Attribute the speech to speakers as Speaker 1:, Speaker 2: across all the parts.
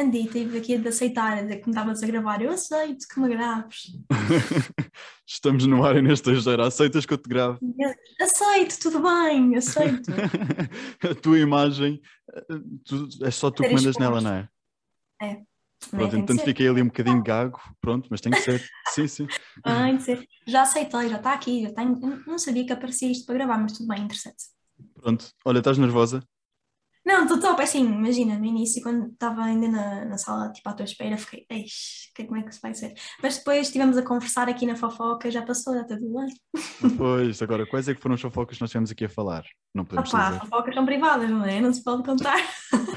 Speaker 1: entendi, tive aqui de aceitar, a dizer que me estavas a gravar. Eu aceito que me graves.
Speaker 2: Estamos no ar e nesta esteira. Aceitas que eu te grave?
Speaker 1: Aceito, tudo bem, aceito.
Speaker 2: a tua imagem, eh, tu, é só tu que mandas nela, não é?
Speaker 1: É.
Speaker 2: Pronto, então fiquei ali um bocadinho gago, pronto, mas tem que ser. Sim, sim.
Speaker 1: Tem que ser. Já aceitei, já está aqui, já tenho. Não sabia que aparecia isto para gravar, mas tudo bem, interessante.
Speaker 2: Pronto, olha, estás nervosa?
Speaker 1: Não, estou top, é assim, imagina, no início, quando estava ainda na, na sala, tipo, à tua espera, fiquei, eixe, como é que isso vai ser? Mas depois estivemos a conversar aqui na fofoca, já passou, já está tudo bem.
Speaker 2: Pois, agora, quais é que foram as fofocas que nós tivemos aqui a falar? Não podemos
Speaker 1: Opa,
Speaker 2: dizer.
Speaker 1: fofocas são privadas, não é? Não se pode contar.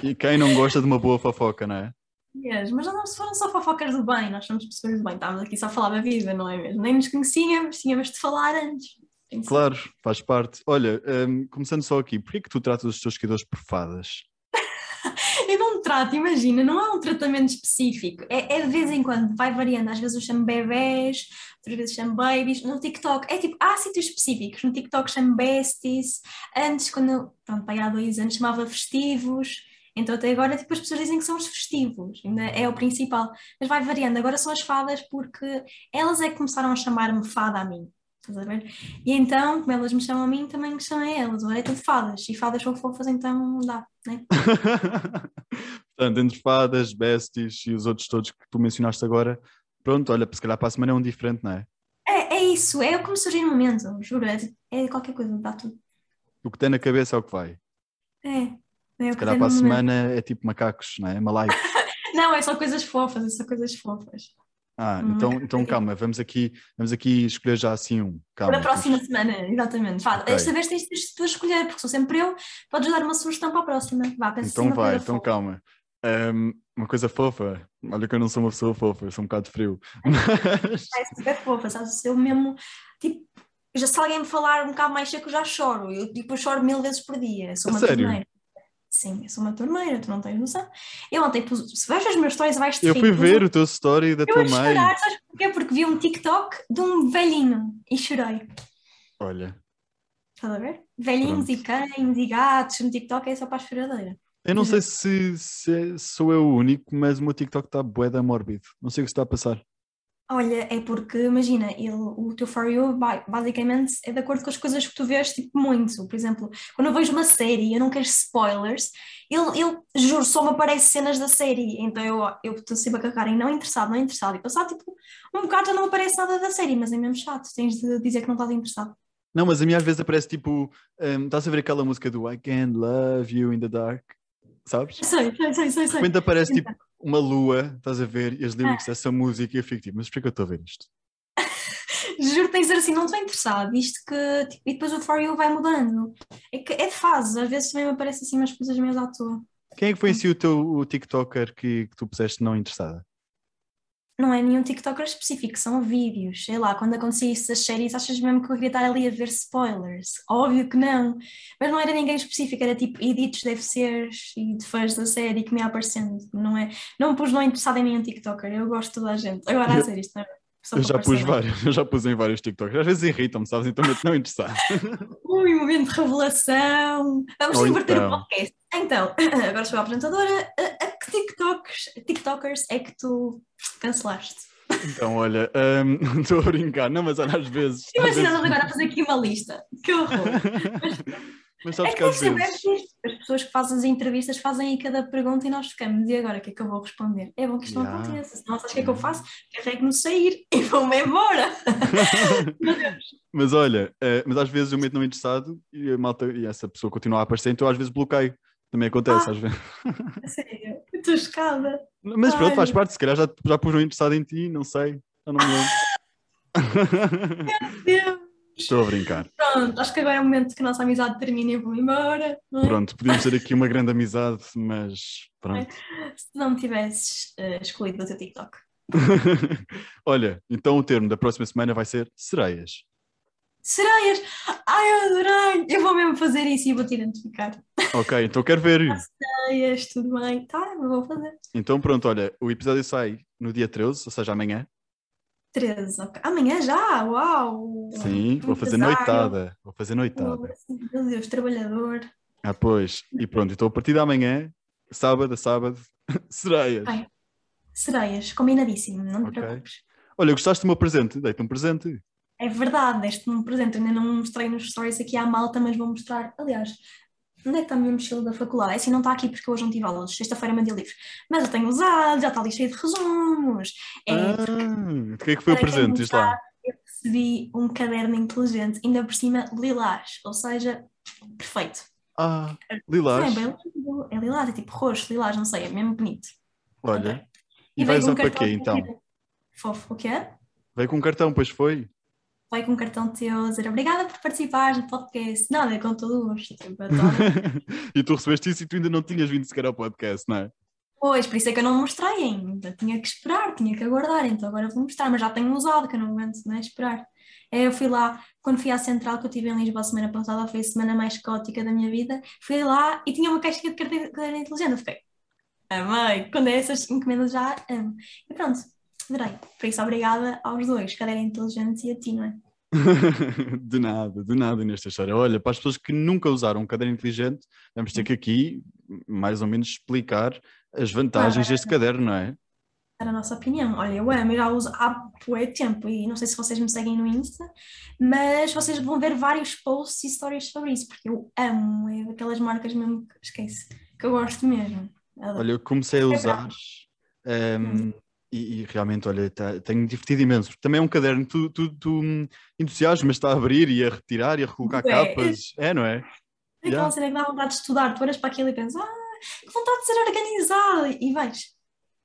Speaker 2: E quem não gosta de uma boa fofoca, não é?
Speaker 1: Yes, mas não foram só fofocas do bem, nós somos pessoas do bem, estávamos aqui só a falar da vida, não é mesmo? Nem nos conhecíamos, tínhamos de falar antes.
Speaker 2: Claro, faz parte. Olha, hum, começando só aqui, porquê que tu tratas os teus seguidores por fadas?
Speaker 1: Eu não trato, imagina, não há um tratamento específico. É, é de vez em quando, vai variando. Às vezes eu chamo bebés, outras vezes chamo babies. No TikTok, é tipo, há sítios específicos. No TikTok chamo besties. Antes, quando eu, pronto, há dois anos, chamava festivos. Então até agora, tipo, as pessoas dizem que são os festivos. Ainda é o principal. Mas vai variando. Agora são as fadas porque elas é que começaram a chamar-me fada a mim. Estás a ver? E então, como elas me chamam a mim, também me chamam a elas. É tudo fadas. E fadas são fofas, então não dá, né?
Speaker 2: Portanto, entre fadas, besties e os outros todos que tu mencionaste agora, pronto, olha, se calhar para a semana é um diferente, não é?
Speaker 1: É, é isso, é o que me surge no momento, juro. É, é qualquer coisa, dá tudo.
Speaker 2: O que tem na cabeça é o que vai.
Speaker 1: É. é
Speaker 2: Se calhar para a
Speaker 1: no momento.
Speaker 2: semana é tipo macacos, não é? Malaicos.
Speaker 1: Não, é só coisas fofas, é só coisas fofas.
Speaker 2: Ah,
Speaker 1: Hum,
Speaker 2: então, então calma, vamos aqui, vamos aqui escolher já assim um. Calma.
Speaker 1: Para a próxima semana, exatamente. Vá,
Speaker 2: Ok.
Speaker 1: Esta vez tens de tu escolher, porque sou sempre eu, podes dar uma sugestão para a próxima. Vá, pensa
Speaker 2: Então
Speaker 1: assim
Speaker 2: vai, então
Speaker 1: fofa.
Speaker 2: calma. Ahm, uma coisa fofa, olha que eu não sou uma pessoa fofa, sou um bocado frio. Mas,
Speaker 1: É super fofa, sabes? Eu mesmo, tipo, já se alguém me falar um bocado mais seco, eu já choro. Eu tipo, eu choro mil vezes por dia. Sou uma
Speaker 2: sério?
Speaker 1: torneira. Sim, eu sou uma torneira, tu não tens noção. Eu ontem pus, se vais as meus stories, vais te
Speaker 2: eu fui ver o teu story da
Speaker 1: Eu
Speaker 2: tua mãe.
Speaker 1: chorar, sabes porquê? Porque vi um TikTok de um velhinho e chorei.
Speaker 2: Olha,
Speaker 1: Estás a ver? Velhinhos e cães e gatos no TikTok é só para a choradeira.
Speaker 2: eu não sei se, se sou eu o único, mas o meu TikTok está bué da mórbido. Não sei o que está a passar.
Speaker 1: Olha, é porque, imagina, ele, o teu For You ba- basicamente é de acordo com as coisas que tu vês, tipo, muito. Por exemplo, quando eu vejo uma série e eu não quero spoilers, ele, ele, juro, só me aparece cenas da série. Então eu estou sempre a carregar em não interessado, não interessado. E passar, tipo, um bocado já não aparece nada da série, mas é mesmo chato. Tens de dizer que não estás interessado.
Speaker 2: Não, mas a mim às vezes aparece tipo, ahm, estás a ver aquela música do I Can't Love You in the Dark, sabes?
Speaker 1: Sei, sei, sei, sei.
Speaker 2: De repente aparece tipo uma lua, estás a ver, e as lyrics dessa música e eu fico tipo, mas porquê que eu estou a ver isto?
Speaker 1: Juro, tens de dizer assim, não estou interessado. Isto que. tipo, e depois o For You vai mudando. É que é de fase, às vezes também me aparecem assim umas coisas meio à toa.
Speaker 2: Quem é que foi em si o teu o TikToker que, que tu puseste não interessada?
Speaker 1: Não é nenhum TikToker específico, são vídeos. Sei lá, quando acontecia isso das séries, achas mesmo que eu queria estar ali a ver spoilers? Óbvio que não. Mas não era ninguém específico, era tipo edits de FCs e de fãs da série que me ia aparecendo. Não é? Não me pus não interessada em nenhum TikToker, eu gosto de toda a gente. Agora a série, isto não é? Só
Speaker 2: Eu já pus vários, eu já pus em vários TikToks. Às vezes irritam-me, sabes? Então eu não interessado.
Speaker 1: Ui, momento de revelação. Vamos
Speaker 2: Ou
Speaker 1: inverter
Speaker 2: então.
Speaker 1: o podcast. Então, agora sou a apresentadora. A, a TikToks, TikTokers é que tu cancelaste?
Speaker 2: Então, olha, não estou a brincar, não, mas olha, às vezes.
Speaker 1: Imagina
Speaker 2: vezes-
Speaker 1: agora fazer aqui uma lista. Que horror.
Speaker 2: Mas
Speaker 1: É
Speaker 2: sabes
Speaker 1: que
Speaker 2: que às vezes.
Speaker 1: As pessoas que fazem as entrevistas fazem aí cada pergunta e nós ficamos. E agora o que é que eu vou responder? É bom que isto não
Speaker 2: Yeah.
Speaker 1: aconteça. Senão, sabes o que é que eu faço? Carrego no sair e vou-me embora.
Speaker 2: Mas olha, eh, mas às vezes eu meto não interessado e malta e essa pessoa continua a aparecer, então às vezes bloqueio. Também acontece,
Speaker 1: Ah.
Speaker 2: às vezes.
Speaker 1: Sério. Estou chocada.
Speaker 2: Mas pronto,
Speaker 1: Ai.
Speaker 2: faz parte, se calhar já, já pus não interessado em ti, não sei. Já não me lembro.
Speaker 1: Deus.
Speaker 2: Estou a brincar.
Speaker 1: Pronto, acho que agora é o momento que a nossa amizade termina e vou embora. é?
Speaker 2: Pronto, podíamos ter aqui uma grande amizade, mas pronto.
Speaker 1: Se não me tivesses eh, excluído do teu TikTok.
Speaker 2: Olha, então o termo da próxima semana vai ser sereias.
Speaker 1: Sereias! Ai, eu adorei! Eu vou mesmo fazer isso e vou-te identificar.
Speaker 2: Ok, então quero ver.
Speaker 1: Sereias, tudo bem? Tá, vou fazer.
Speaker 2: Então pronto, olha, o episódio sai no dia 13, ou seja, amanhã.
Speaker 1: 13, ok. Amanhã já? Uau!
Speaker 2: Sim, vou fazer
Speaker 1: Empresário.
Speaker 2: noitada. Vou fazer noitada.
Speaker 1: Meu Deus, trabalhador.
Speaker 2: Ah, pois. E pronto, então a partir de amanhã, sábado a sábado, Sereias.
Speaker 1: Ai. Sereias, combinadíssimo, não te
Speaker 2: Ok.
Speaker 1: preocupes.
Speaker 2: Olha, gostaste do meu presente? Dei-te um presente.
Speaker 1: É verdade, deste-me um presente. Ainda não mostrei nos stories aqui à malta, mas vou mostrar. Aliás, onde é que está a minha mochila da faculdade? É assim, não está aqui porque hoje não tive aulas. Sexta-feira mandei livre. Mas eu tenho usado, já está ali cheio de resumos. É,
Speaker 2: Ah, o que é que foi o presente? Diz lá.
Speaker 1: eu recebi um caderno inteligente, ainda por cima lilás, ou seja, perfeito.
Speaker 2: Ah,
Speaker 1: Não
Speaker 2: lilás.
Speaker 1: é bem é lilás, é tipo roxo, lilás, não sei, é mesmo bonito.
Speaker 2: Olha.
Speaker 1: Ok.
Speaker 2: E
Speaker 1: veio
Speaker 2: vais
Speaker 1: com um
Speaker 2: usar para quê, então?
Speaker 1: Fofo, o que é?
Speaker 2: Veio com um cartão, pois foi.
Speaker 1: Vai com um cartão teu, dizer obrigada por participares no podcast. Nada, com todo o gosto. Tipo,
Speaker 2: e tu recebeste isso e tu ainda não tinhas vindo sequer ao podcast, não é?
Speaker 1: Pois, por isso é que eu não mostrei ainda. Tinha que esperar, tinha que aguardar. Então agora vou mostrar, mas já tenho usado, que eu não aguento né, esperar. É, Eu fui lá, quando fui à Central, que eu estive em Lisboa a semana passada, foi a semana mais caótica da minha vida. Fui lá e tinha uma caixinha de caderno inteligente. Eu fiquei, amei. Quando é essas encomendas já amo. E pronto, adorei. Por isso, obrigada aos dois, caderno inteligente e a ti, não é?
Speaker 2: de nada, de nada nesta história. Olha, para as pessoas que nunca usaram um caderno inteligente, vamos ter que aqui, mais ou menos, explicar as vantagens
Speaker 1: Ah.
Speaker 2: deste caderno, não é?
Speaker 1: Era a nossa opinião. Olha, eu amo, eu já uso há bué tempo e não sei se vocês me seguem no Insta, mas vocês vão ver vários posts e stories sobre isso, porque eu amo, é daquelas marcas mesmo que esquece, que eu gosto mesmo. Adoro.
Speaker 2: Olha, eu comecei a
Speaker 1: É
Speaker 2: usar
Speaker 1: bravo.
Speaker 2: ehm, e, e realmente, olha, tá- tenho divertido imenso. Também é um caderno, tu, tu, tu hum, entusiasmas-te a abrir e a retirar e a recolocar
Speaker 1: Bué.
Speaker 2: capas, é, não é?
Speaker 1: É aquela
Speaker 2: Yeah.
Speaker 1: cena que dá vontade de estudar, tu olhas para aquilo e pensas, ah, que vontade de ser organizada, e vais.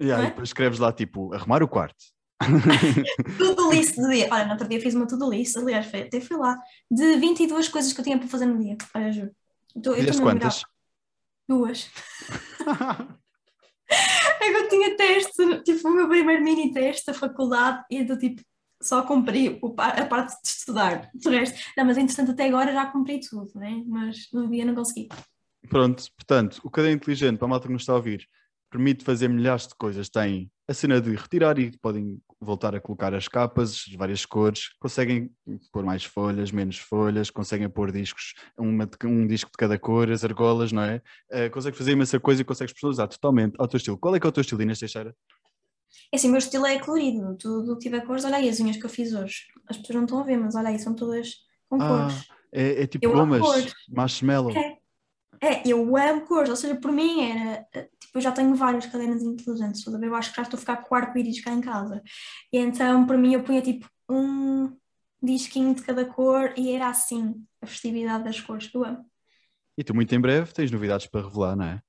Speaker 2: E aí
Speaker 1: Não é?
Speaker 2: depois escreves lá, tipo, arrumar o quarto.
Speaker 1: Tudo list do dia. Olha, no outro dia fiz uma tudo list, aliás, foi- até fui lá, de 22 coisas que eu tinha para fazer no dia. Olha, juro. Tô- eu
Speaker 2: quantas?
Speaker 1: Duas. Eu tinha teste, tipo, o meu primeiro mini teste da faculdade e do tipo, só cumpri a parte de estudar. O resto, não, mas entretanto até agora já cumpri tudo, né? Mas no dia não consegui.
Speaker 2: Pronto, portanto, o caderno inteligente, para a malta que nos está a ouvir, permite fazer milhares de coisas. Tem a cena de retirar e podem voltar a colocar as capas, as várias cores, conseguem pôr mais folhas, menos folhas, conseguem pôr discos, uma um disco de cada cor, as argolas, não é? Uh, consegue fazer imensa coisa e consegues personalizar totalmente ao teu estilo. Qual é que é o teu estilo, Inês Teixeira?
Speaker 1: É assim, o meu estilo é colorido, tudo tiver cores, olha aí as unhas que eu fiz hoje. As pessoas não estão a ver, mas olha aí, são todas com
Speaker 2: Ah,
Speaker 1: cores.
Speaker 2: é, é tipo gomas, marshmallow.
Speaker 1: É. É, eu amo cores, ou seja, por mim era, eh, tipo, eu já tenho vários cadernos inteligentes, toda vez eu acho que já estou a ficar com o arco-íris cá em casa. E então, por mim, eu punha tipo um disquinho de cada cor e era assim, a festividade das cores, eu amo.
Speaker 2: E tu, muito em breve, tens novidades para revelar, não é?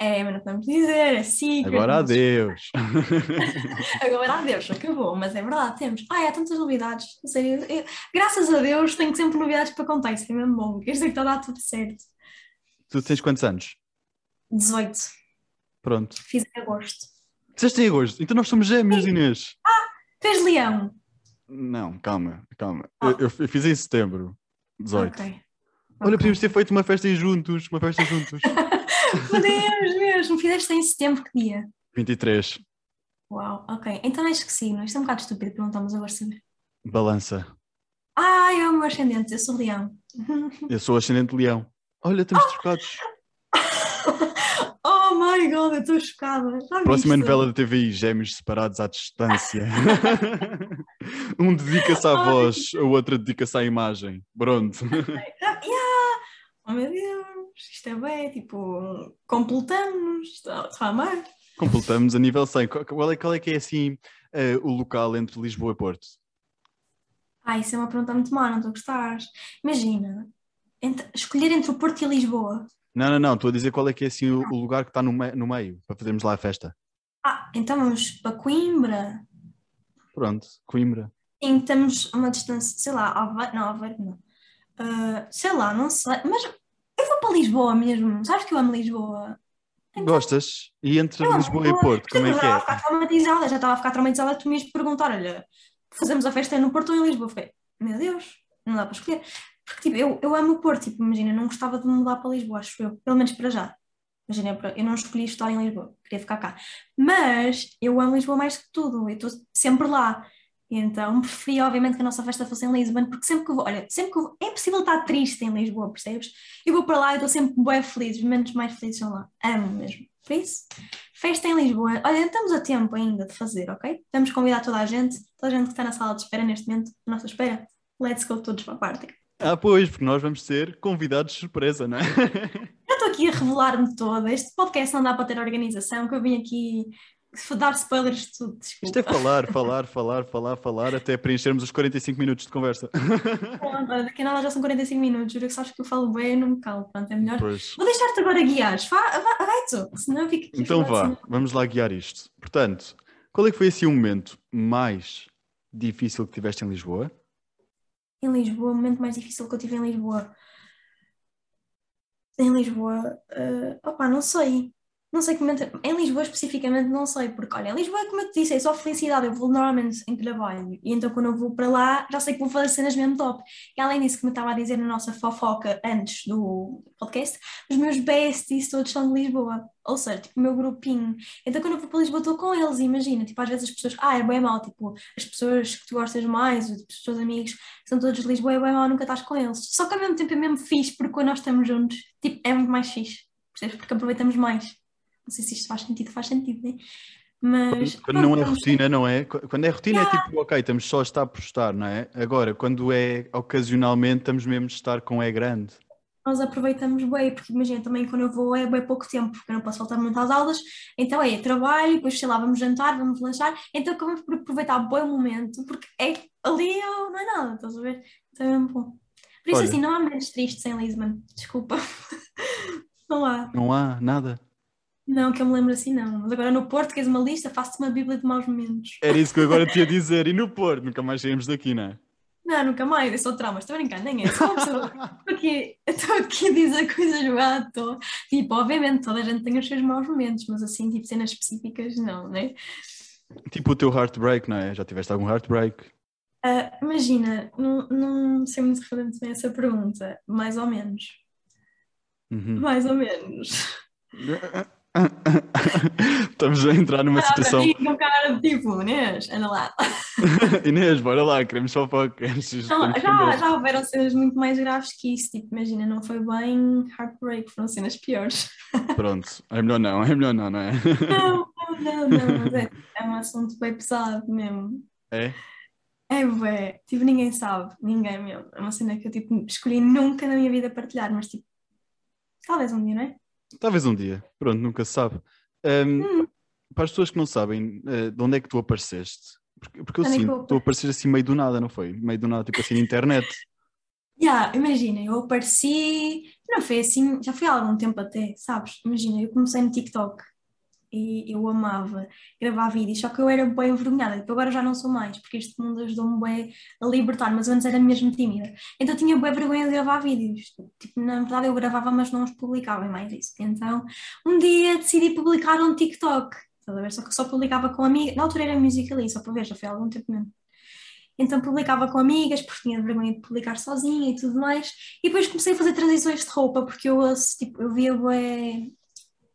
Speaker 1: É, mas não podemos dizer, é secret.
Speaker 2: Agora adeus.
Speaker 1: Agora adeus, acabou, mas é verdade, temos. Ai, há tantas novidades, sério, eu- graças a Deus tenho sempre novidades para contar, isso é mesmo bom, quer dizer que está a dar tudo certo.
Speaker 2: Tu tens quantos anos?
Speaker 1: 18,
Speaker 2: Pronto.
Speaker 1: fiz em agosto.
Speaker 2: Disseste em agosto, então nós somos gêmeos, Inês.
Speaker 1: Fez leão.
Speaker 2: Não, calma, calma.
Speaker 1: Ah.
Speaker 2: Eu, eu fiz em setembro, 18.
Speaker 1: Ok.
Speaker 2: Olha,
Speaker 1: Ok.
Speaker 2: podíamos ter feito uma festa em juntos, uma festa juntos.
Speaker 1: Podemos mesmo, fizeste em setembro, que dia?
Speaker 2: 23,
Speaker 1: Uau, ok. Então acho que sim, isto é um bocado estúpido perguntamos agora saber.
Speaker 2: balança.
Speaker 1: Ai, é o meu ascendente, eu sou leão.
Speaker 2: Eu sou ascendente leão. Olha, estamos trocados.
Speaker 1: oh my god, eu estou chocada. Já
Speaker 2: Próxima
Speaker 1: viste?
Speaker 2: novela da TVI, Gêmeos Separados à Distância. um dedica-se à
Speaker 1: Ai.
Speaker 2: voz, o outro dedica-se à imagem. Pronto.
Speaker 1: Ah, yeah. Oh meu Deus, isto é bem, tipo, completamos-nos, está a amar.
Speaker 2: Completamos a nível 100. Qual é, qual é que é assim eh, o local entre Lisboa e Porto?
Speaker 1: Ah, isso é uma pergunta muito má, não estou a gostar. Imagina, entre- escolher entre o Porto e Lisboa.
Speaker 2: Não, não, não. Estou a dizer qual é que é assim o, o lugar que está no, me- no meio para fazermos lá a festa.
Speaker 1: Ah, então vamos para Coimbra.
Speaker 2: Pronto, Coimbra.
Speaker 1: Sim, temos uma distância, sei lá, Aveiro, não, Aveiro não. Ah, sei lá, não sei, mas eu vou para Lisboa mesmo, sabes que eu amo Lisboa. Então,
Speaker 2: Gostas? E entre
Speaker 1: eu
Speaker 2: Lisboa e. Porto, como é
Speaker 1: Eu
Speaker 2: que
Speaker 1: já
Speaker 2: é?
Speaker 1: estava a ficar traumatizada, já estava a ficar traumatizada, tu me ias perguntar, olha, fazemos a festa no Porto ou em Lisboa? Fiquei, meu Deus, não dá para escolher. Tipo, eu, eu amo o Porto, tipo, imagina, não gostava de mudar para Lisboa, acho eu, pelo menos para já. Imagina, eu não escolhi estar em Lisboa, queria ficar cá. Mas eu amo Lisboa mais que tudo, eu estou sempre lá. Então preferia, obviamente, que a nossa festa fosse em Lisbon, porque sempre que vou, olha, sempre que vou, é possível estar triste em Lisboa, percebes? Eu vou para lá e estou sempre bem feliz, os momentos mais felizes são lá. Amo mesmo. Por isso, festa em Lisboa. Olha, estamos a tempo ainda de fazer, ok? Vamos convidar toda a gente, toda a gente que está na sala de espera neste momento, na nossa espera. Let's go todos para a party.
Speaker 2: Ah, pois, porque nós vamos ser convidados de surpresa, não é?
Speaker 1: Eu estou aqui a revelar-me toda. Este podcast não dá para ter organização, que eu vim aqui dar spoilers de tudo. Desculpa.
Speaker 2: Isto é falar, falar, falar, falar, falar, até preenchermos os 45 minutos de conversa.
Speaker 1: Pronto, daqui a nada já são 45 minutos. Juro que sabes que eu falo bem, eu não me calo. Pronto, é melhor.
Speaker 2: Pois.
Speaker 1: Vou deixar-te agora guiar. Vai, vai, vai tu, senão fico aqui.
Speaker 2: Então vá, vamos lá guiar isto. Portanto, qual é que foi assim o momento mais difícil que tiveste em Lisboa?
Speaker 1: Em Lisboa, o momento mais difícil que eu tive em Lisboa. Em Lisboa, opá, não sei. Não sei momento. Em Lisboa especificamente, não sei, porque olha, em Lisboa, como eu te disse, é só felicidade. Eu vou normalmente em trabalho e então quando eu vou para lá, já sei que vou fazer cenas mesmo top. E além disso, que me estava a dizer na nossa fofoca antes do podcast, os meus besties todos são de Lisboa. Ou seja, tipo, o meu grupinho. Então quando eu vou para Lisboa, estou com eles. Imagina, tipo, às vezes as pessoas, ah, é bem mau, tipo, as pessoas que tu gostas mais, os teus amigos, são todos de Lisboa, é bem mau, nunca estás com eles. Só que ao mesmo tempo é mesmo fixe, porque quando nós estamos juntos, tipo, é muito mais fixe. Percebes? Porque aproveitamos mais. Não sei se isto faz sentido, faz sentido, né? Mas.
Speaker 2: Quando não é rotina, não é? Quando é rotina é tipo, ok, estamos só a estar por estar, não é? Agora, quando é ocasionalmente, estamos mesmo de estar com é grande.
Speaker 1: Nós aproveitamos bem, porque imagina, também quando eu vou é bem pouco tempo, porque eu não posso faltar muito às aulas, então é trabalho, depois sei lá, vamos jantar, vamos lanchar, então acabamos por aproveitar bem o momento, porque é ali eu- não é nada, estás a ver? Então é mesmo bom. Por isso
Speaker 2: Olha.
Speaker 1: assim, não há momentos tristes em Lisbon, desculpa. Não há.
Speaker 2: Não há nada.
Speaker 1: Não, que eu me lembro assim, não. Mas agora no Porto, queres uma lista, faço-te uma bíblia de maus momentos.
Speaker 2: Era isso que eu agora te ia dizer. E no Porto, nunca mais saímos daqui, não é?
Speaker 1: Não, nunca mais, eu sou trauma, estou a brincar, nem é. Pessoa. Estou aqui, estou aqui a dizer coisas lá, estou. Tipo, obviamente, toda a gente tem os seus maus momentos, mas assim, tipo, cenas específicas, não, né?
Speaker 2: Tipo o teu heartbreak, não é? Já tiveste algum heartbreak?
Speaker 1: Ah, imagina, não, não sei muito responder bem essa pergunta, mais ou menos.
Speaker 2: Uhum.
Speaker 1: Mais ou menos.
Speaker 2: Estamos a entrar numa
Speaker 1: Olha para
Speaker 2: situação.
Speaker 1: com cara de tipo, Inês, anda lá.
Speaker 2: Inês, bora lá, queremos.
Speaker 1: Não,
Speaker 2: Estamos
Speaker 1: já, já houveram cenas muito mais graves que isso, tipo, imagina, não foi bem heartbreak, foram cenas piores.
Speaker 2: Pronto, é melhor não, é melhor não, não é?
Speaker 1: Não, não, não, não, mas é, é um assunto bem pesado mesmo.
Speaker 2: É?
Speaker 1: É bué, tipo, ninguém sabe, ninguém mesmo. É uma cena que eu, tipo, escolhi nunca na minha vida partilhar, mas, tipo, talvez um dia, não é?
Speaker 2: Talvez um dia, pronto, nunca se sabe. Ahm,
Speaker 1: Hum.
Speaker 2: Para as pessoas que não sabem eh, de onde é que tu apareceste, porque, porque eu
Speaker 1: é
Speaker 2: sinto que tu apareces assim meio do nada, não foi? Meio do nada, tipo assim na internet.
Speaker 1: Yeah, imagina, eu apareci, não foi assim, já foi há algum tempo até, sabes? Imagina, eu comecei no TikTok e eu amava gravar vídeos, só que eu era bem envergonhada, tipo, agora já não sou mais, porque este mundo ajudou-me bem a libertar, mas antes era mesmo tímida. Então tinha bem vergonha de gravar vídeos, tipo, na verdade eu gravava, mas não os publicava, e mais isso. Então, um dia decidi publicar um TikTok? Só que só publicava com amigas, na altura era Musical.ly, só para ver, já foi há algum tempo mesmo. Então publicava com amigas, porque tinha vergonha de publicar sozinha e tudo mais. E depois comecei a fazer transições de roupa, porque eu, tipo, eu via bué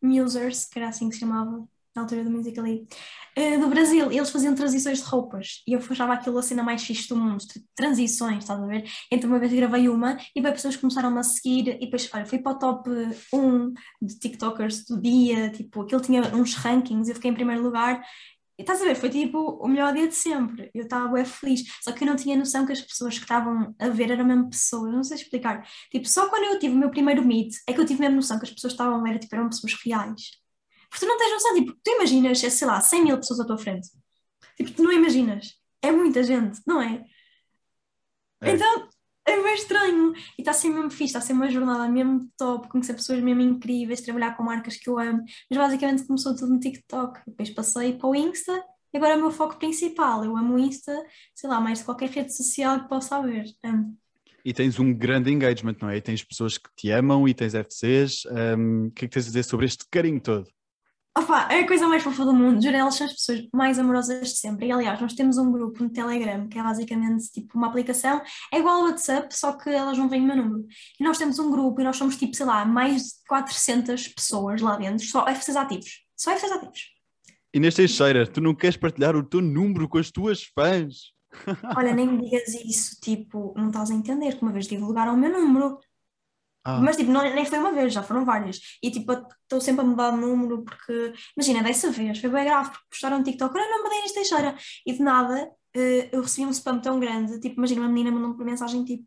Speaker 1: musers, que era assim que se chamava, na altura do Musical.ly, eh, do Brasil, eles faziam transições de roupas. E eu achava aquilo a cena mais fixe do mundo, tipo, transições, estás a ver? Então uma vez gravei uma e bem pessoas começaram-me a seguir e depois, olha, fui para o top 1 de TikTokers do dia, tipo, aquilo tinha uns rankings, eu fiquei em primeiro lugar e estás a ver, foi tipo o melhor dia de sempre. Eu estava bem feliz. Só que eu não tinha noção que as pessoas que estavam a ver eram mesmo pessoas. Não sei explicar. Tipo, só quando eu tive o meu primeiro meet é que eu tive mesmo noção que as pessoas que estavam a ver tipo, eram pessoas reais. Porque tu não tens noção, tipo, tu imaginas, sei lá, 100 mil pessoas à tua frente. Tipo, tu não imaginas. É muita gente, não é?
Speaker 2: É.
Speaker 1: Então, é bem estranho. E está a ser mesmo fixe, está a ser uma jornada mesmo top, conhecer pessoas mesmo incríveis, trabalhar com marcas que eu amo. Mas basicamente começou tudo no TikTok. Depois passei para o Insta e agora é o meu foco principal. Eu amo o Insta, sei lá, mais de qualquer rede social que possa haver. Amo.
Speaker 2: E tens um grande engagement, não é? E tens pessoas que te amam e tens FCs. o que é que tens a dizer sobre este carinho todo?
Speaker 1: Opa, é a coisa mais fofa do mundo. Juro, elas são as pessoas mais amorosas de sempre. E aliás, nós temos um grupo no Telegram que é basicamente tipo uma aplicação, é igual ao WhatsApp, só que elas não veem o meu número. E nós temos um grupo e nós somos tipo, sei lá, mais de 400 pessoas lá dentro, só FCs ativos. Só FCs ativos.
Speaker 2: Inês Teixeira, tu não queres partilhar o teu número com as tuas fãs?
Speaker 1: Olha, nem me digas isso, tipo, não estás a entender que uma vez divulgaram o meu número.
Speaker 2: Ah,
Speaker 1: Mas tipo, não, nem foi uma vez, já foram várias. E tipo, estou sempre a mudar de número porque, imagina, dessa vez foi bem grave porque postaram no TikTok, olha, não me Inês Teixeira. E de nada, eh, eu recebi um spam tão grande, tipo, imagina, uma menina mandou-me por mensagem tipo,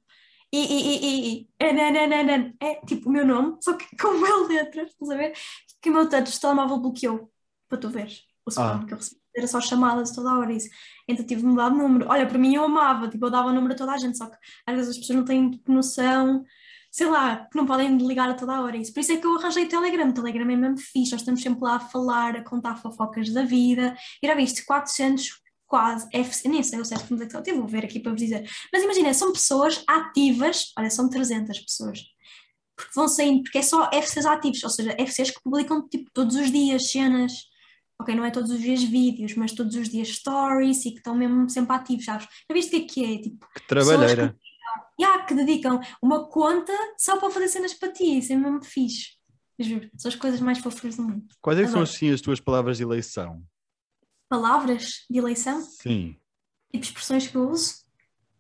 Speaker 1: e, e, e, e, e, é, né, né, né, é tipo o meu nome, só que com mil letras, estás a ver? Que o meu touch de telemóvel bloqueou, para tu veres o spam
Speaker 2: Ah.
Speaker 1: que eu recebi. Era só chamadas toda a hora isso. Então tive de mudar de número. Olha, para mim eu amava, tipo, eu dava o número a toda a gente, só que às vezes as pessoas não têm noção sei lá, que não podem ligar a toda a hora. Isso. Por isso é que eu arranjei o Telegram. O Telegram é mesmo fixe, nós estamos sempre lá a falar, a contar fofocas da vida. E já viste, 400 quase, FC, nem sei o certo como é que eu vou ver aqui para vos dizer. Mas imagina, são pessoas ativas, olha, são 300 pessoas. Porque vão saindo, porque é só FCs ativos, ou seja, FCs que publicam tipo todos os dias cenas. Ok, não é todos os dias vídeos, mas todos os dias stories e que estão mesmo sempre ativos, sabes? Já viste o que é que é? Tipo,
Speaker 2: que trabalheira.
Speaker 1: Yeah, que dedicam uma conta só para fazer cenas para ti, isso é mesmo fixe. Juro, são as coisas mais fofas do mundo.
Speaker 2: Quais é que são assim as tuas palavras de eleição?
Speaker 1: Palavras de eleição,
Speaker 2: Sim.
Speaker 1: tipo expressões que eu uso.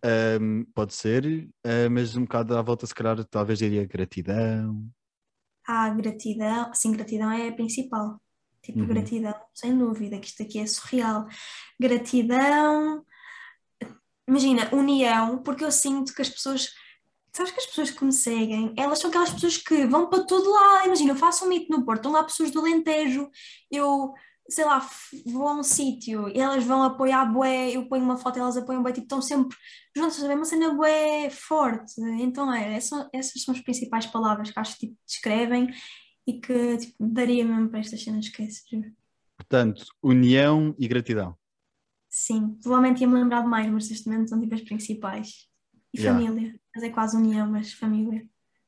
Speaker 2: Ahm, pode ser, ah, mas um bocado à volta, se calhar, talvez diria gratidão.
Speaker 1: Há gratidão, sim, gratidão é a principal. Tipo,
Speaker 2: Uhum.
Speaker 1: gratidão, sem dúvida, que isto aqui é surreal. Gratidão, imagina, união, porque eu sinto que as pessoas, sabes que as pessoas que me seguem, elas são aquelas pessoas que vão para todo lado. Imagina, eu faço um mito no Porto, estão lá pessoas do Alentejo, eu, sei lá, vou a um sítio e elas vão apoiar bué, eu ponho uma foto elas apoiam bué, tipo, estão sempre juntas, é uma cena bué forte. Então, é, essa- essas são as principais palavras que acho que tipo, descrevem e que tipo, daria mesmo para estas cenas que juro.
Speaker 2: Portanto, união e gratidão.
Speaker 1: Sim, provavelmente ia-me lembrar de mais, mas neste momento são tipo as principais. E
Speaker 2: Yeah.
Speaker 1: família, mas é quase união, mas família.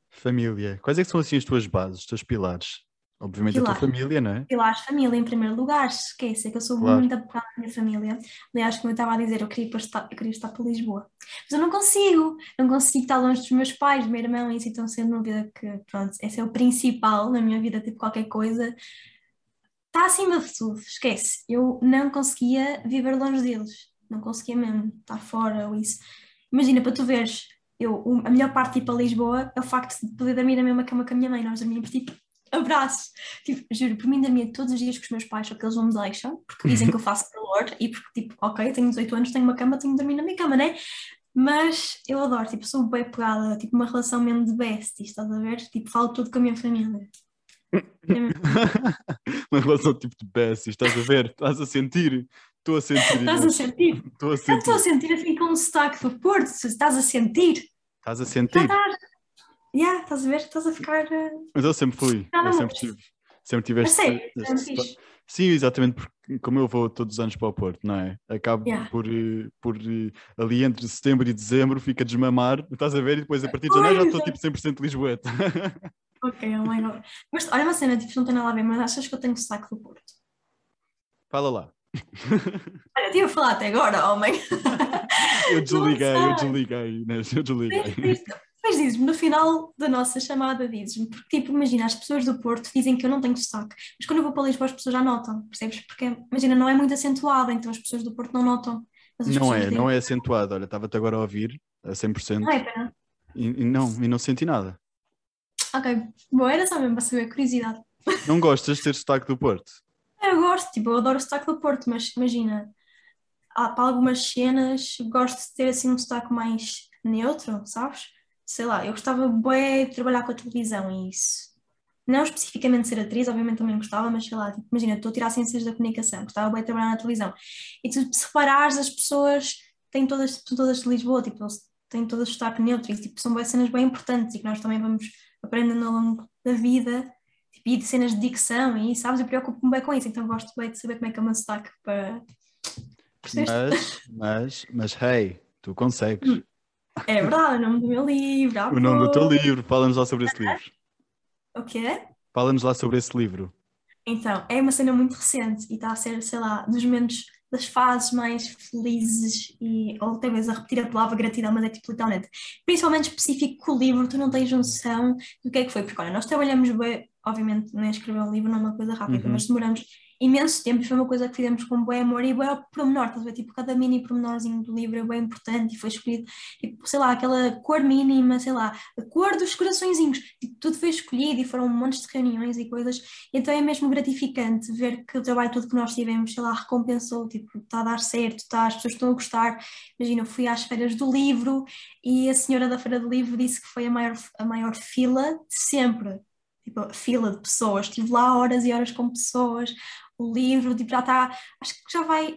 Speaker 2: Família. Quais é que são assim as tuas bases, os teus pilares? Obviamente a tua
Speaker 1: Pilar.
Speaker 2: família, não é?
Speaker 1: Pilares, família em primeiro lugar, esquece, é que eu sou
Speaker 2: Claro.
Speaker 1: muito apegada à minha família. Aliás, como eu estava a dizer, eu queria, estar, eu queria estar para Lisboa. Mas eu não consigo, não consigo estar longe dos meus pais, do meu irmão, e isso então sendo uma vida que, pronto, esse é o principal na minha vida, tipo qualquer coisa. Está acima de tudo, esquece. Eu não conseguia viver longe deles, não conseguia mesmo estar fora ou isso. Imagina, para tu veres, eu, a melhor parte de ir para Lisboa é o facto de poder dormir na mesma cama com a minha mãe, nós dormíamos tipo abraço. Tipo, juro, por mim dormia todos os dias com os meus pais, só que eles não me deixam, porque dizem que eu faço calor e porque, tipo, ok, tenho 18 anos, tenho uma cama, tenho de dormir na minha cama, né? Mas eu adoro, tipo, sou bem pegada, tipo, uma relação mesmo de besties, estás a ver? Tipo, falo tudo com a minha família.
Speaker 2: Uma relação tipo de besties, estás a ver? Estás a sentir? Estou a sentir.
Speaker 1: Estás a sentir?
Speaker 2: Estou a
Speaker 1: Eu estou a
Speaker 2: sentir.
Speaker 1: sentir assim com um sotaque do Porto, estás a sentir,
Speaker 2: Estás a
Speaker 1: já
Speaker 2: sentir?
Speaker 1: estás. Yeah, estás a ver? Estás a ficar. eh,
Speaker 2: Mas eu sempre fui. Eu sempre tive. Sempre tive este. Sim, exatamente, porque como eu vou todos os anos para o Porto, não é? Acabo
Speaker 1: Yeah.
Speaker 2: por, eh, por eh, ali entre setembro e dezembro, fica a desmamar, estás a ver? E depois a partir de janeiro já estou tipo 100% Lisboeta.
Speaker 1: Ok, oh my god. Mas olha uma cena, tipo, não tem nada a ver, mas achas que eu tenho sotaque do Porto?
Speaker 2: Fala lá.
Speaker 1: Olha, tinha a falar até agora, homem.
Speaker 2: Eu desliguei, eu desliguei, Inês, eu desliguei.
Speaker 1: Mas dizes-me, no final da nossa chamada, dizes-me, porque tipo, imagina, as pessoas do Porto dizem que eu não tenho sotaque, mas quando eu vou para Lisboa as pessoas já notam, percebes? Porque, imagina, não é muito acentuado, então as pessoas do Porto não notam. As
Speaker 2: Não é, não é acentuado. Olha, estava-te agora a ouvir a 100%
Speaker 1: Não é pena.
Speaker 2: e, e não, e não senti nada.
Speaker 1: Ok, bom, era só mesmo para saber, curiosidade.
Speaker 2: Não gostas de ter sotaque do Porto?
Speaker 1: Eu gosto, tipo, eu adoro o sotaque do Porto, mas imagina, há, para algumas cenas gosto de ter assim um sotaque mais neutro, sabes? Sei lá, eu gostava bem de trabalhar com a televisão e isso. Não especificamente ser atriz, obviamente também gostava, mas sei lá, tipo, imagina, estou a tirar ciências da comunicação, gostava bem de trabalhar na televisão. E tu, se reparares, as pessoas têm todas, todas de Lisboa, tipo, têm todas sotaque neutro e tipo, são bem cenas bem importantes e que nós também vamos aprendendo ao longo da vida tipo, e de cenas de dicção e sabes, eu preocupo-me bem com isso, então gosto bem de saber como é que é o meu sotaque para.
Speaker 2: Mas, mas, mas, hey, tu consegues.
Speaker 1: É verdade, o nome do meu livro. ah,
Speaker 2: O nome do teu livro, fala-nos lá sobre esse livro.
Speaker 1: O quê?
Speaker 2: Fala-nos lá sobre esse livro.
Speaker 1: Então, é uma cena muito recente e está a ser, sei lá, dos momentos, das fases mais felizes e, ou mesmo a repetir a palavra gratidão, mas é tipo literalmente, principalmente específico com o livro, tu não tens noção do que é que foi, porque olha, nós trabalhamos bem, obviamente, nem escrever um livro não é uma coisa rápida,
Speaker 2: Uhum.
Speaker 1: mas demoramos imenso tempo e foi uma coisa que fizemos com bem amor e bem pormenor, estás a ver? Tipo, cada mini pormenorzinho do livro é bem importante e foi escolhido, tipo, sei lá, aquela cor mínima, sei lá, a cor dos coraçõezinhos, tipo, tudo foi escolhido e foram montes de reuniões e coisas, então é mesmo gratificante ver que o trabalho todo que nós tivemos, sei lá, recompensou, tipo, está a dar certo, está, as pessoas estão a gostar. Imagina, eu fui às feiras do livro e a senhora da feira do livro disse que foi a maior, a maior fila de sempre. Tipo, fila de pessoas, estive lá horas e horas com pessoas, o livro, tipo, já está, acho que já vai,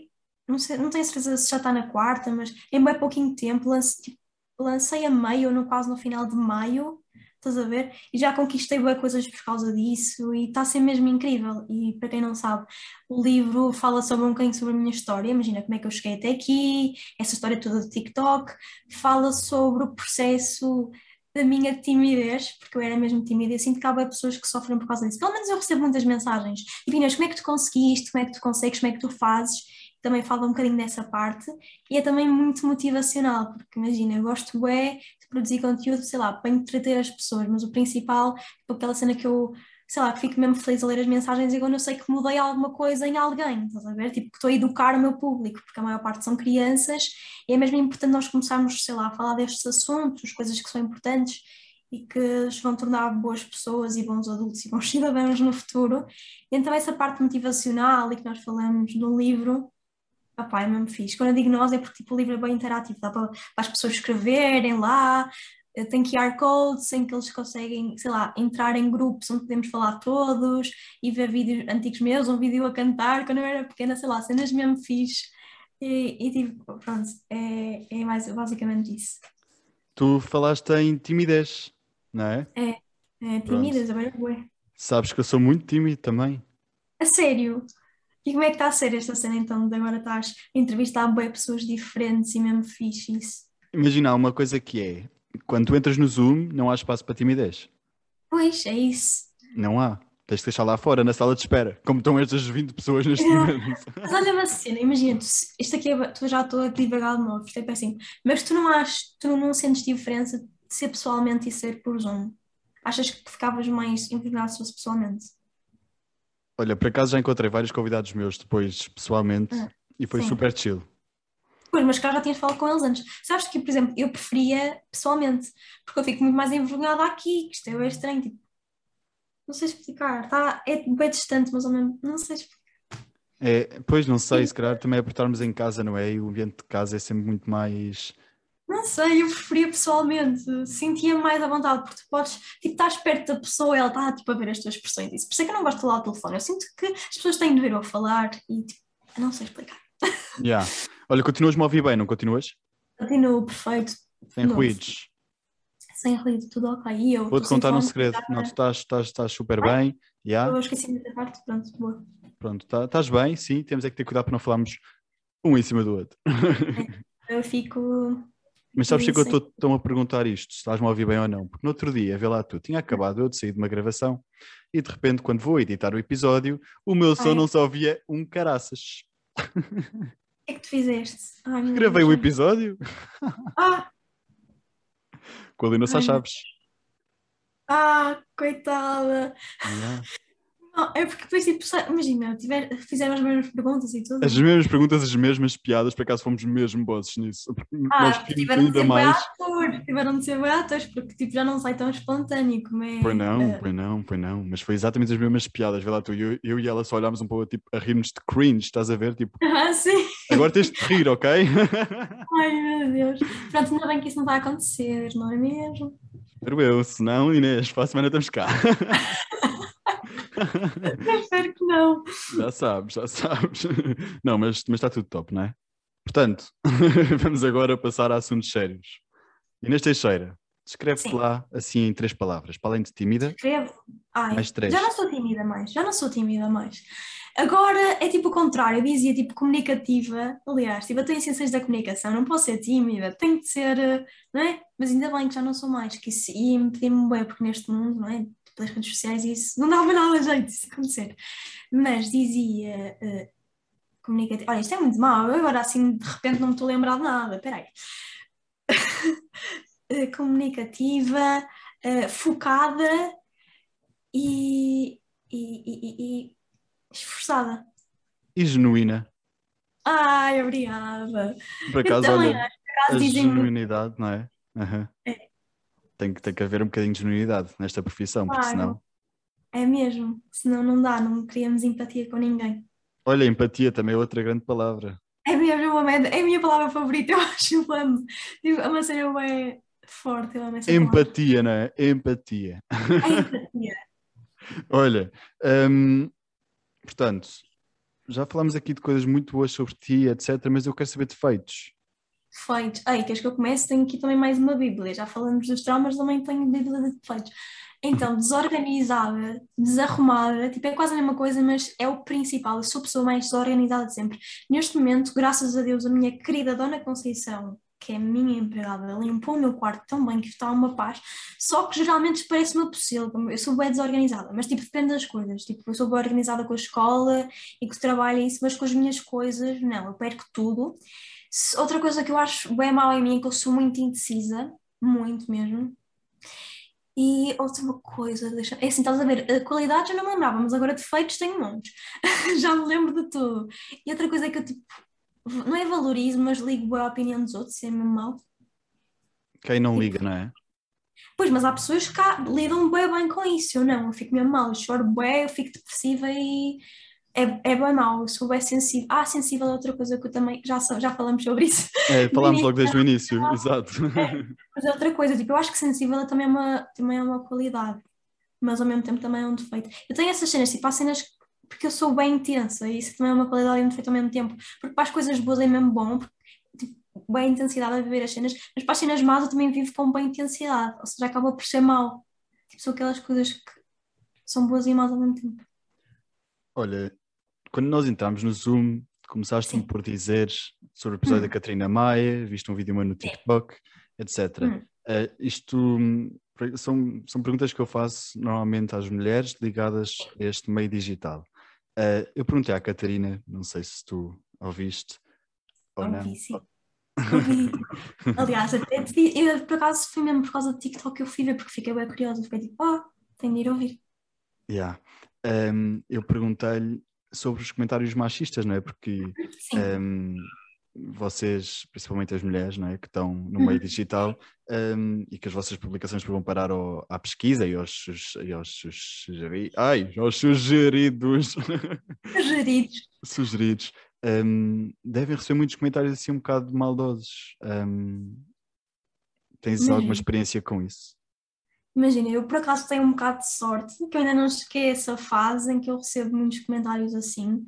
Speaker 1: não, sei, não tenho certeza se já está na quarta, mas em bem pouquinho tempo, lance, tipo, lancei a meio, no, quase no final de maio, estás a ver? E já conquistei boas coisas por causa disso e está a ser mesmo incrível. E para quem não sabe, o livro fala sobre um bocadinho sobre a minha história, imagina como é que eu cheguei até aqui, essa história toda do TikTok, fala sobre o processo da minha timidez, porque eu era mesmo tímida e sinto que há pessoas que sofrem por causa disso. Pelo menos eu recebo muitas mensagens. E como é que tu conseguiste? Como é que tu consegues? Como é que tu fazes? Também fala um bocadinho dessa parte e é também muito motivacional, porque imagina, eu gosto é de produzir conteúdo, sei lá, para entreter as pessoas, mas o principal, tipo aquela cena que eu sei lá, que fico mesmo feliz a ler as mensagens e quando eu sei que mudei alguma coisa em alguém, estás a ver? Tipo, que estou a educar o meu público, porque a maior parte são crianças e é mesmo importante nós começarmos, sei lá, a falar destes assuntos, coisas que são importantes e que os vão tornar boas pessoas e bons adultos e bons cidadãos no futuro. E então essa parte motivacional e que nós falamos no livro, opá, é mesmo fixe. Quando eu digo nós é porque tipo, o livro é bem interativo, dá para, para as pessoas escreverem lá, tem QR codes em que eles conseguem, sei lá, entrar em grupos onde podemos falar todos e ver vídeos antigos meus, um vídeo a cantar quando eu era pequena, sei lá, cenas mesmo fixe. E, e tipo, pronto, é, é mais basicamente isso.
Speaker 2: Tu falaste em timidez, não é?
Speaker 1: É, é tímidas, agora é
Speaker 2: Sabes que eu sou muito tímido também.
Speaker 1: A sério? E como é que está a ser esta cena então de agora estás a entrevistar bem pessoas diferentes e mesmo fixe isso?
Speaker 2: Imagina, uma coisa que é, quando tu entras no Zoom, não há espaço para timidez.
Speaker 1: Pois, é isso.
Speaker 2: Não há. Tens de deixar lá fora, na sala de espera, como estão estas 20 pessoas neste momento.
Speaker 1: Mas olha uma cena, imagina, tu, isto aqui é, tu já estou a divagar de novo, isto é péssimo, mas tu não achas, tu não sentes diferença de ser pessoalmente e ser por Zoom? Achas que ficavas mais envergonhado se fosse pessoalmente?
Speaker 2: Olha, por acaso já encontrei vários convidados meus depois, pessoalmente,
Speaker 1: Ah,
Speaker 2: e foi
Speaker 1: sim.
Speaker 2: super chill.
Speaker 1: Pois, mas cá já tinhas falado com eles antes. Sabes que, por exemplo, eu preferia pessoalmente, porque eu fico muito mais envergonhada aqui, que isto é estranho, tipo, não sei explicar, tá, é bem distante, mas ao mesmo, não sei explicar.
Speaker 2: É, pois não sei,
Speaker 1: Sim.
Speaker 2: se calhar também é por estarmos em casa, não é? E o ambiente de casa é sempre muito mais.
Speaker 1: Não sei, eu preferia pessoalmente, sentia mais à vontade, porque tu podes, tipo, estás perto da pessoa, ela está, tipo, a ver as tuas expressões, isso. Por isso é que eu não gosto de falar ao telefone, eu sinto que as pessoas têm de ver eu falar e, tipo, não sei explicar.
Speaker 2: Yeah. Olha, continuas-me a ouvir bem, não continuas?
Speaker 1: Continuo perfeito,
Speaker 2: Sem ruídos.
Speaker 1: sem ruído, tudo ok. E eu,
Speaker 2: Vou-te contar um segredo. Não, tu estás, estás, estás super bem. Yeah.
Speaker 1: Eu esqueci dessa parte, pronto, boa.
Speaker 2: Pronto, tá- estás bem, sim. Temos é que ter cuidado para não falarmos um em cima do outro.
Speaker 1: Eu fico.
Speaker 2: Mas sabes que eu estou a perguntar isto, se estás-me a ouvir bem ou não? Porque no outro dia, vê lá tu, tinha acabado eu de sair de uma gravação e de repente, quando vou editar o episódio, o meu som
Speaker 1: Ai.
Speaker 2: não se ouvia um caraças.
Speaker 1: O que é que tu fizeste? Ai,
Speaker 2: Gravei o episódio
Speaker 1: Ah,
Speaker 2: com a Lina Chaves.
Speaker 1: ah, coitada.
Speaker 2: Yeah.
Speaker 1: Não, é porque depois, tipo, imagina, tiver, fizeram as mesmas perguntas e tudo.
Speaker 2: As mesmas perguntas, as mesmas piadas, por acaso fomos mesmo bosses nisso.
Speaker 1: Ah,
Speaker 2: Nós
Speaker 1: tiveram de ser
Speaker 2: mais.
Speaker 1: atores, tiveram de ser atores, porque tipo, já não sai tão espontâneo como é.
Speaker 2: Pois não,
Speaker 1: eh,
Speaker 2: pois não, pois não. Mas foi exatamente as mesmas piadas. Vê lá tu, eu, eu e ela só olhámos um pouco tipo, a rir-nos de cringe, estás a ver? Tipo,
Speaker 1: Ah, sim.
Speaker 2: agora tens de rir, ok?
Speaker 1: Ai, meu Deus. Pronto, ainda bem que isso não vai acontecer, não é mesmo?
Speaker 2: Espero eu, se não, Inês, para a semana estamos cá.
Speaker 1: Espero que não.
Speaker 2: já sabes, já sabes. Não, mas, mas está tudo top, não é? Portanto, vamos agora passar a assuntos sérios. Inês Teixeira, descreve-te lá assim em três palavras. Para além de tímida,
Speaker 1: Escrevo. Ai,
Speaker 2: mais três.
Speaker 1: já não sou tímida mais, já não sou tímida mais. Agora é tipo o contrário, eu dizia tipo comunicativa. Aliás, tipo, eu tenho ciências da comunicação, não posso ser tímida, tenho de ser, eh, não é? Mas ainda bem que já não sou mais, que isso ia impedir-me bem, porque neste mundo, não é? Das redes sociais, isso não dava nada jeito isso acontecer. Mas dizia eh, comunicativa. Olha, isto é muito mau, agora assim de repente não me estou a lembrar de nada, peraí. Eh, comunicativa, eh, focada e, e, e, e esforçada.
Speaker 2: E genuína.
Speaker 1: Ai, obrigada.
Speaker 2: Por acaso,
Speaker 1: também
Speaker 2: olha,
Speaker 1: acaso
Speaker 2: a genuinidade, não é? Aham.
Speaker 1: É.
Speaker 2: Tem, que, tem que haver um bocadinho de genuinidade nesta profissão, porque
Speaker 1: Claro.
Speaker 2: senão.
Speaker 1: É mesmo, senão não dá, não criamos empatia com ninguém.
Speaker 2: Olha, empatia também é outra grande palavra.
Speaker 1: É mesmo, med- é a minha palavra favorita, eu acho, eu amo. Tipo, é uma cena bem forte, eu amo essa palavra.
Speaker 2: Empatia, não é? Empatia.
Speaker 1: É empatia.
Speaker 2: Olha, hum, portanto, já falámos aqui de coisas muito boas sobre ti, etc., mas eu quero saber defeitos.
Speaker 1: Defeitos. Ai, queres que eu comece? Tenho aqui também mais uma Bíblia. Já falamos dos traumas, também tenho Bíblia de defeitos. Então, desorganizada, desarrumada, tipo, é quase a mesma coisa, mas é o principal. Eu sou a pessoa mais desorganizada de sempre. Neste momento, graças a Deus, a minha querida Dona Conceição, que é a minha empregada, limpou o meu quarto tão bem que está uma paz. Só que geralmente parece-me possível. Eu sou bem desorganizada, mas tipo, depende das coisas. Tipo, eu sou bem organizada com a escola e com o trabalho e isso, mas com as minhas coisas, não, eu perco tudo. Outra coisa que eu acho bem mal em mim é que eu sou muito indecisa, muito mesmo. E outra coisa, deixa... é assim, estás a ver, a qualidade eu não me lembrava, mas agora defeitos tenho montes. Já me lembro de tudo. E outra coisa é que eu tipo, não é valorizo, mas ligo bem à opinião dos outros, se é mesmo mal.
Speaker 2: Quem não liga, não é?
Speaker 1: Pois, mas há pessoas que lidam bem bem com isso, eu não, eu fico mesmo mal, eu choro bem, eu fico depressiva e é, é bem mal, eu sou bem sensível. Ah, sensível é outra coisa que eu também, já, já falamos sobre isso.
Speaker 2: É, falámos logo desde o início, exato.
Speaker 1: Mas é outra coisa, tipo, eu acho que sensível é também uma, também é uma qualidade, mas ao mesmo tempo também é um defeito. Eu tenho essas cenas, tipo, há cenas que- porque eu sou bem intensa e isso também é uma qualidade e um defeito ao mesmo tempo, porque para as coisas boas é mesmo bom, porque, tipo, bem intensidade a viver as cenas, mas para as cenas más eu também vivo com bem intensidade, ou seja, acaba por ser mau. Tipo, são aquelas coisas que são boas e más ao mesmo tempo.
Speaker 2: Olha, quando nós entramos no Zoom, começaste-me por dizer sobre o episódio
Speaker 1: Hum.
Speaker 2: da Catarina Maia, viste um vídeo meu no TikTok, etc.
Speaker 1: Hum.
Speaker 2: Eh, isto hum, são, são perguntas que eu faço normalmente às mulheres ligadas a este meio digital. Eh, eu perguntei à Catarina, não sei se tu ouviste ou não.
Speaker 1: Ouvi, sim. Ouvi. Aliás, até te eu, por acaso foi mesmo por causa do TikTok que eu fui ver, porque fiquei bem curiosa, fiquei tipo, ah, tenho de ir ouvir.
Speaker 2: Yeah. Um, eu perguntei-lhe sobre os comentários machistas, não é? Porque um, vocês, principalmente as mulheres, não é? Que estão no meio
Speaker 1: Uhum.
Speaker 2: digital um, e que as vossas publicações vão parar ao- à pesquisa e aos, e aos sugeri- ai, aos sugeridos,
Speaker 1: Sugeridos.
Speaker 2: sugeridos, um, devem receber muitos comentários assim um bocado maldosos. Tens alguma
Speaker 1: Imagino.
Speaker 2: experiência com isso?
Speaker 1: Imagina, eu por acaso tenho um bocado de sorte, que eu ainda não cheguei a essa fase em que eu recebo muitos comentários assim.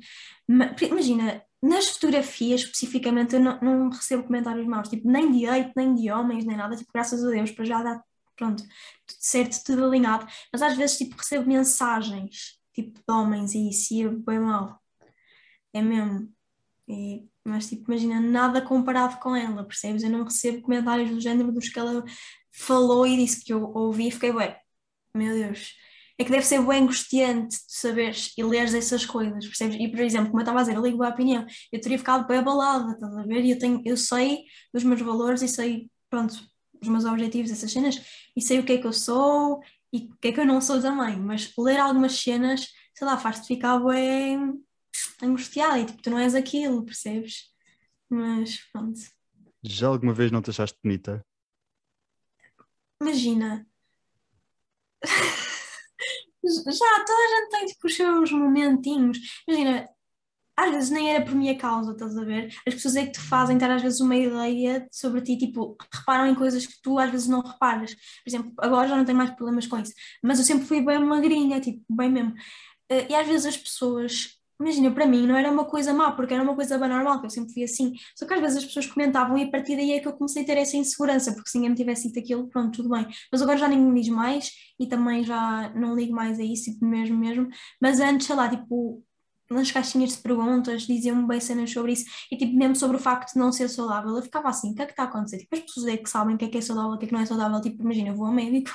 Speaker 1: Ma- Imagina, nas fotografias especificamente eu não, não recebo comentários maus, tipo, nem de hate, nem de homens, nem nada, tipo, graças a Deus, para já dar, pronto, tudo certo, tudo alinhado. Mas às vezes, tipo, recebo mensagens, tipo, de homens e isso, e é bem mal. É mesmo. E- mas, tipo, imagina, nada comparado com ela, percebes? Eu não recebo comentários do género dos que ela falou e disse que eu ouvi e fiquei, bem, meu Deus. É que deve ser bem angustiante saberes e leres essas coisas, percebes? E, por exemplo, como eu estava a dizer, eu ligo a opinião, eu teria ficado bem abalada, estás a ver? E eu, tenho, eu sei dos meus valores e sei, pronto, os meus objetivos, essas cenas, e sei o que é que eu sou e o que é que eu não sou também, mas ler algumas cenas, sei lá, faz-te ficar bem angustiada e tipo, tu não és aquilo, percebes? Mas pronto.
Speaker 2: Já alguma vez não te achaste bonita?
Speaker 1: Imagina. Já, toda a gente tem tipo, os seus momentinhos. Imagina, às vezes nem era por minha causa, estás a ver? As pessoas é que te fazem ter às vezes uma ideia sobre ti, tipo, reparam em coisas que tu às vezes não reparas. Por exemplo, agora já não tenho mais problemas com isso, mas eu sempre fui bem magrinha, tipo, bem mesmo. Eh, E às vezes as pessoas, imagina, para mim não era uma coisa má, porque era uma coisa bem normal, que eu sempre fui assim. Só que às vezes as pessoas comentavam e a partir daí é que eu comecei a ter essa insegurança, porque se ninguém me tivesse dito aquilo, pronto, tudo bem. Mas agora já ninguém me diz mais e também já não ligo mais a isso, tipo, mesmo, mesmo. Mas antes, sei lá, tipo, nas caixinhas de perguntas diziam-me bem cenas sobre isso e tipo, mesmo sobre o facto de não ser saudável, eu ficava assim, o que é que está a acontecer? Tipo, as pessoas é que sabem o que é que é saudável, o que é que não é saudável, tipo, imagina, eu vou ao médico,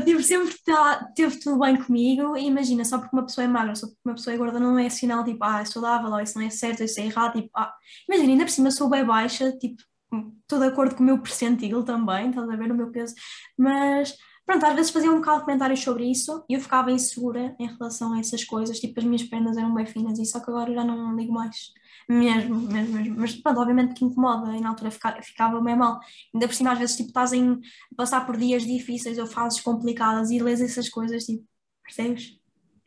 Speaker 1: tipo, sempre tá, teve tudo bem comigo e imagina, só porque uma pessoa é magra, só porque uma pessoa é gorda não é sinal, tipo, ah, é saudável, ou isso não é certo, isso é errado, tipo, ah, imagina, ainda por cima sou bem baixa, tipo, estou de acordo com o meu percentil também, estás a ver o meu peso, mas pronto, às vezes faziam um bocado de comentários sobre isso e eu ficava insegura em relação a essas coisas, tipo, as minhas pernas eram bem finas e só que agora eu já não ligo mais. Mesmo, mesmo, mesmo. Mas pronto, obviamente que incomoda e na altura fica, ficava bem mal. Ainda por cima, às vezes, tipo, estás em passar por dias difíceis ou fases complicadas e lês essas coisas, tipo, percebes?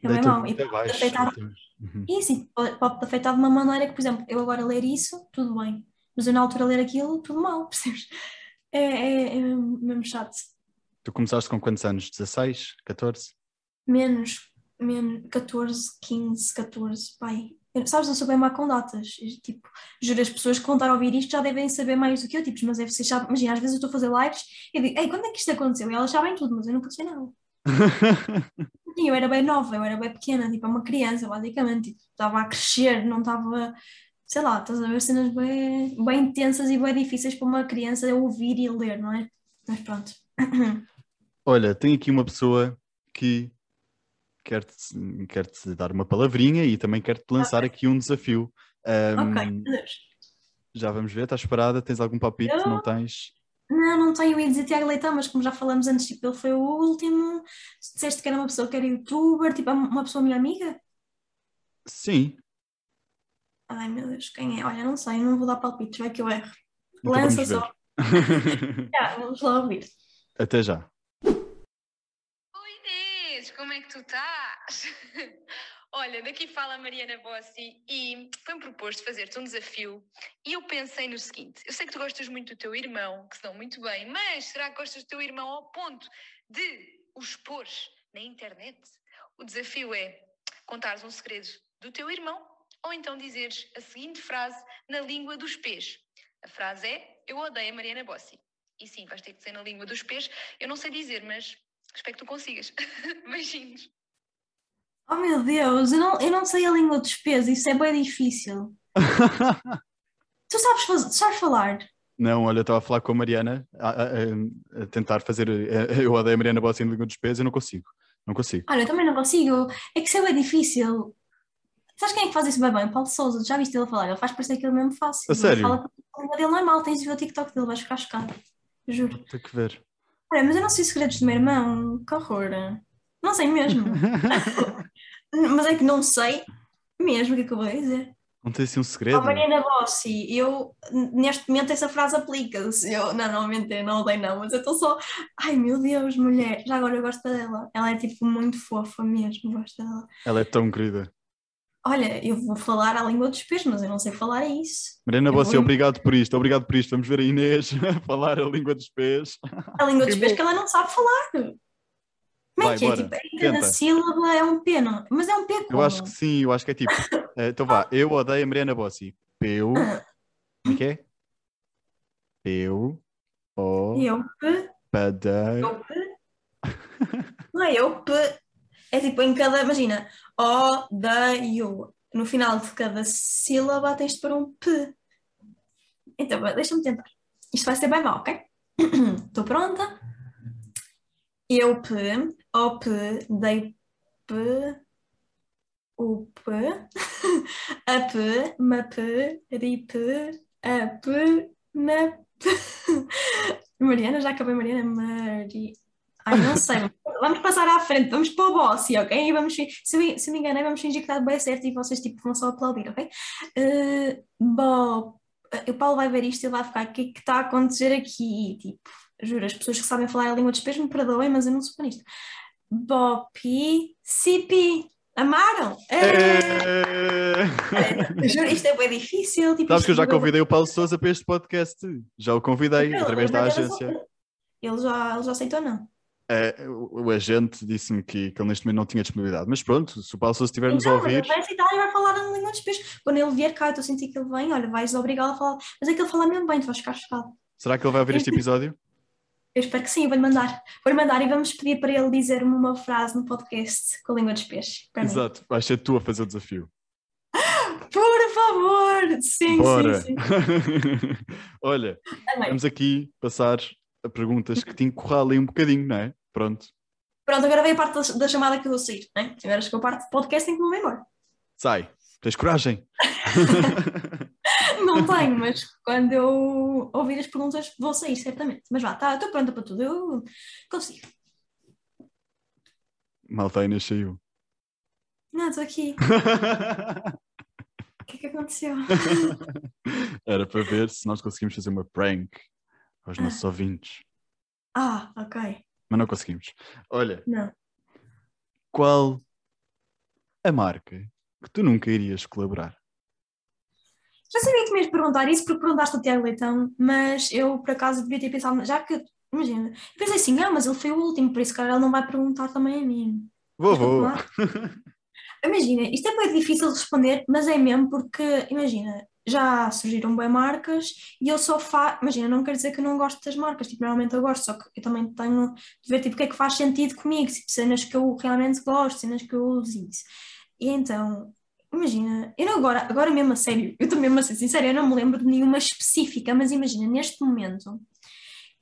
Speaker 1: É
Speaker 2: Deita
Speaker 1: mal. E
Speaker 2: muito
Speaker 1: pode afetar,
Speaker 2: Uhum.
Speaker 1: e pode, pode afetar de uma maneira que, por exemplo, eu agora ler isso, tudo bem. Mas eu na altura ler aquilo, tudo mal, percebes? É, é, é mesmo chato.
Speaker 2: Tu começaste com quantos anos? 16? 14?
Speaker 1: Menos, menos 14, 15, 14, pai. Sabes, eu sou bem má com datas. E, Tipo, juro, as pessoas que vão estar a ouvir isto já devem saber mais do que eu, tipo, mas é vocês sabem, imagina, às vezes eu estou a fazer lives e eu digo, ei, quando é que isto aconteceu? E elas sabem tudo, mas eu nunca sei nada. Eu era bem nova, eu era bem pequena, tipo, é uma criança, basicamente, tipo, estava a crescer, não estava, sei lá, estás a ver cenas bem, bem intensas e bem difíceis para uma criança ouvir e ler, não é? Mas pronto.
Speaker 2: Olha, tem aqui uma pessoa que quer-te quer -te dar uma palavrinha e também quer-te lançar aqui um desafio. Ahm,
Speaker 1: Ok,
Speaker 2: já vamos ver, estás parada? Tens algum palpite?
Speaker 1: Eu-
Speaker 2: Não tens?
Speaker 1: Não, não tenho, eu ia dizer Tiago Leitão, mas como já falamos antes, tipo, ele foi o último. Se disseste que era uma pessoa que era youtuber, tipo, é uma pessoa minha amiga?
Speaker 2: Sim.
Speaker 1: Ai meu Deus, quem é? Olha, não sei, não vou dar palpites, vai que eu erro.
Speaker 2: Então
Speaker 1: Lança só. Já, vamos lá ouvir.
Speaker 2: Até já.
Speaker 3: É que tu estás? Olha, daqui fala Mariana Bossi e foi-me proposto fazer-te um desafio e eu pensei no seguinte, eu sei que tu gostas muito do teu irmão, que se dão muito bem, mas será que gostas do teu irmão ao ponto de o expor na internet? O desafio é contares um segredo do teu irmão ou então dizeres a seguinte frase na língua dos pés. A frase é, eu odeio a Mariana Bossi. E sim, vais ter que dizer na língua dos pés, eu não sei dizer, mas Espero que tu consigas. Beijinhos.
Speaker 1: Oh meu Deus, eu não, eu não sei a língua dos pesos, isso é bem difícil. Tu sabes, faz- sabes falar?
Speaker 2: Não, olha, eu estava a falar com a Mariana, a, a- a- tentar fazer. Eu odeio a Mariana Bossi em língua dos pesos, eu não consigo. Não consigo.
Speaker 1: Olha, eu também não consigo. É que isso é bem difícil. Sabes quem é que faz isso bem bem? Paulo Sousa, já viste ele falar? Ele faz parecer que ele mesmo fácil.
Speaker 2: A
Speaker 1: Ele
Speaker 2: sério?
Speaker 1: fala que a língua dele não é mal, tens de ver o TikTok dele, vais ficar chocado. Juro.
Speaker 2: Tem que ver.
Speaker 1: Olha, mas eu não sei os segredos do meu irmão. Que horror. Não sei mesmo. mas é que não sei mesmo o que é que eu vou dizer.
Speaker 2: Não tem assim um
Speaker 1: Oh,
Speaker 2: segredo?
Speaker 1: Mariana Bossi, eu neste momento essa frase aplica-se. Eu não, não mentira, não odeio não, mas eu estou só. Ai meu Deus, mulher, já agora eu gosto dela. Ela é tipo muito fofa mesmo, gosto dela.
Speaker 2: Ela é tão querida.
Speaker 1: Olha, eu vou falar a língua dos pés, mas eu não sei falar isso.
Speaker 2: Mariana
Speaker 1: Eu
Speaker 2: Bossi,
Speaker 1: vou-
Speaker 2: obrigado por isto, obrigado por isto. Vamos ver a Inês falar a língua dos pés.
Speaker 1: A língua dos pés
Speaker 2: bom.
Speaker 1: que ela não sabe falar. Como é
Speaker 2: Vai,
Speaker 1: que é?
Speaker 2: bora,
Speaker 1: Tipo, em cada
Speaker 2: tenta.
Speaker 1: sílaba é um P, não? Mas é um P
Speaker 2: Eu
Speaker 1: como?
Speaker 2: acho que sim, eu acho que é tipo. eh, então vá, eu odeio a Mariana Bossi. Peu. Como é que é? Peu. O.
Speaker 1: Eu, P,
Speaker 2: Padei.
Speaker 1: eu, P. Não é eu, P. É tipo em cada, imagina, O, D, U. No final de cada sílaba tens de pôr um P. Então, deixa-me tentar. Isto vai ser bem mal, ok? Estou pronta? Eu, P, O, P, dei P, o P, a P, ma P, ri P, a P, na P. Mariana, já acabei, Mariana, Mari. Ai, não sei. Vamos passar à frente, vamos para o Bossi, ok? E vamos, se, eu, se eu me enganei, vamos fingir que está bem certo e vocês tipo, vão só aplaudir, ok? Uh, Bo, o Paulo vai ver isto e ele vai ficar, o que é que está a acontecer aqui? Tipo, juro, as pessoas que sabem falar a língua dos pés me perdoem, mas eu não sou nisto. Bopi, Sipi, amaram? É,
Speaker 2: Eh,
Speaker 1: juro, isto é bem difícil. Tipo,
Speaker 2: Sabes que eu
Speaker 1: isto
Speaker 2: já convidei o Paulo Souza para este podcast. Já o convidei
Speaker 1: Não,
Speaker 2: através da agência.
Speaker 1: Ele já, ele já aceitou, não?
Speaker 2: Eh, o, agente disse-me que, que ele neste momento não tinha disponibilidade. Mas pronto, se o Paulo Souza estiver-nos a
Speaker 1: Então, mas
Speaker 2: ouvir,
Speaker 1: ele vai aceitar e vai falar a língua dos pés. Quando ele vier cá, eu estou a sentir que ele vem, olha, vais obrigá-lo a falar. Mas é que ele fala mesmo bem, tu vais ficar chocado.
Speaker 2: será que ele vai ouvir este episódio?
Speaker 1: Eu espero que sim, eu vou-lhe mandar. Vou-lhe mandar e vamos pedir para ele dizer-me uma frase no podcast com a língua dos mim.
Speaker 2: Exato, vais ser tu a fazer o desafio.
Speaker 1: Por favor! Sim,
Speaker 2: Bora!
Speaker 1: sim, sim.
Speaker 2: Olha,
Speaker 1: Amém.
Speaker 2: vamos aqui passar a perguntas que te encurralem um bocadinho, não é? Pronto,
Speaker 1: Pronto, agora vem a parte da, da chamada que eu vou sair. Né? Agora chegou a parte do podcast em que me vou embora.
Speaker 2: sai. Tens coragem?
Speaker 1: Não tenho, mas quando eu ouvir as perguntas vou sair, certamente. Mas vá, tá, estou pronta para tudo. Eu consigo.
Speaker 2: Malta, a Inês saiu.
Speaker 1: Não, estou aqui. O que é que aconteceu?
Speaker 2: Era para ver se nós conseguimos fazer uma prank aos nossos ouvintes.
Speaker 1: Ah, ok.
Speaker 2: Mas não conseguimos. Olha,
Speaker 1: Não.
Speaker 2: qual a marca que tu nunca irias colaborar?
Speaker 1: Já sabia que me ias perguntar isso porque perguntaste ao Tiago Leitão, mas eu por acaso devia ter pensado, já que, imagina, pensei assim, ah, mas ele foi o último, por isso cara ele não vai perguntar também a mim.
Speaker 2: Vou, vou.
Speaker 1: Imagina, isto é bem difícil de responder, mas é mesmo porque, imagina, já surgiram bem marcas e eu só faço, imagina, não quer dizer que eu não gosto das marcas, tipo, normalmente eu gosto, só que eu também tenho de ver, tipo, o que é que faz sentido comigo, tipo, cenas que eu realmente gosto, cenas que eu uso isso. E então, imagina, eu não agora, agora mesmo a sério, eu estou mesmo a ser sincera, eu não me lembro de nenhuma específica, mas imagina, neste momento,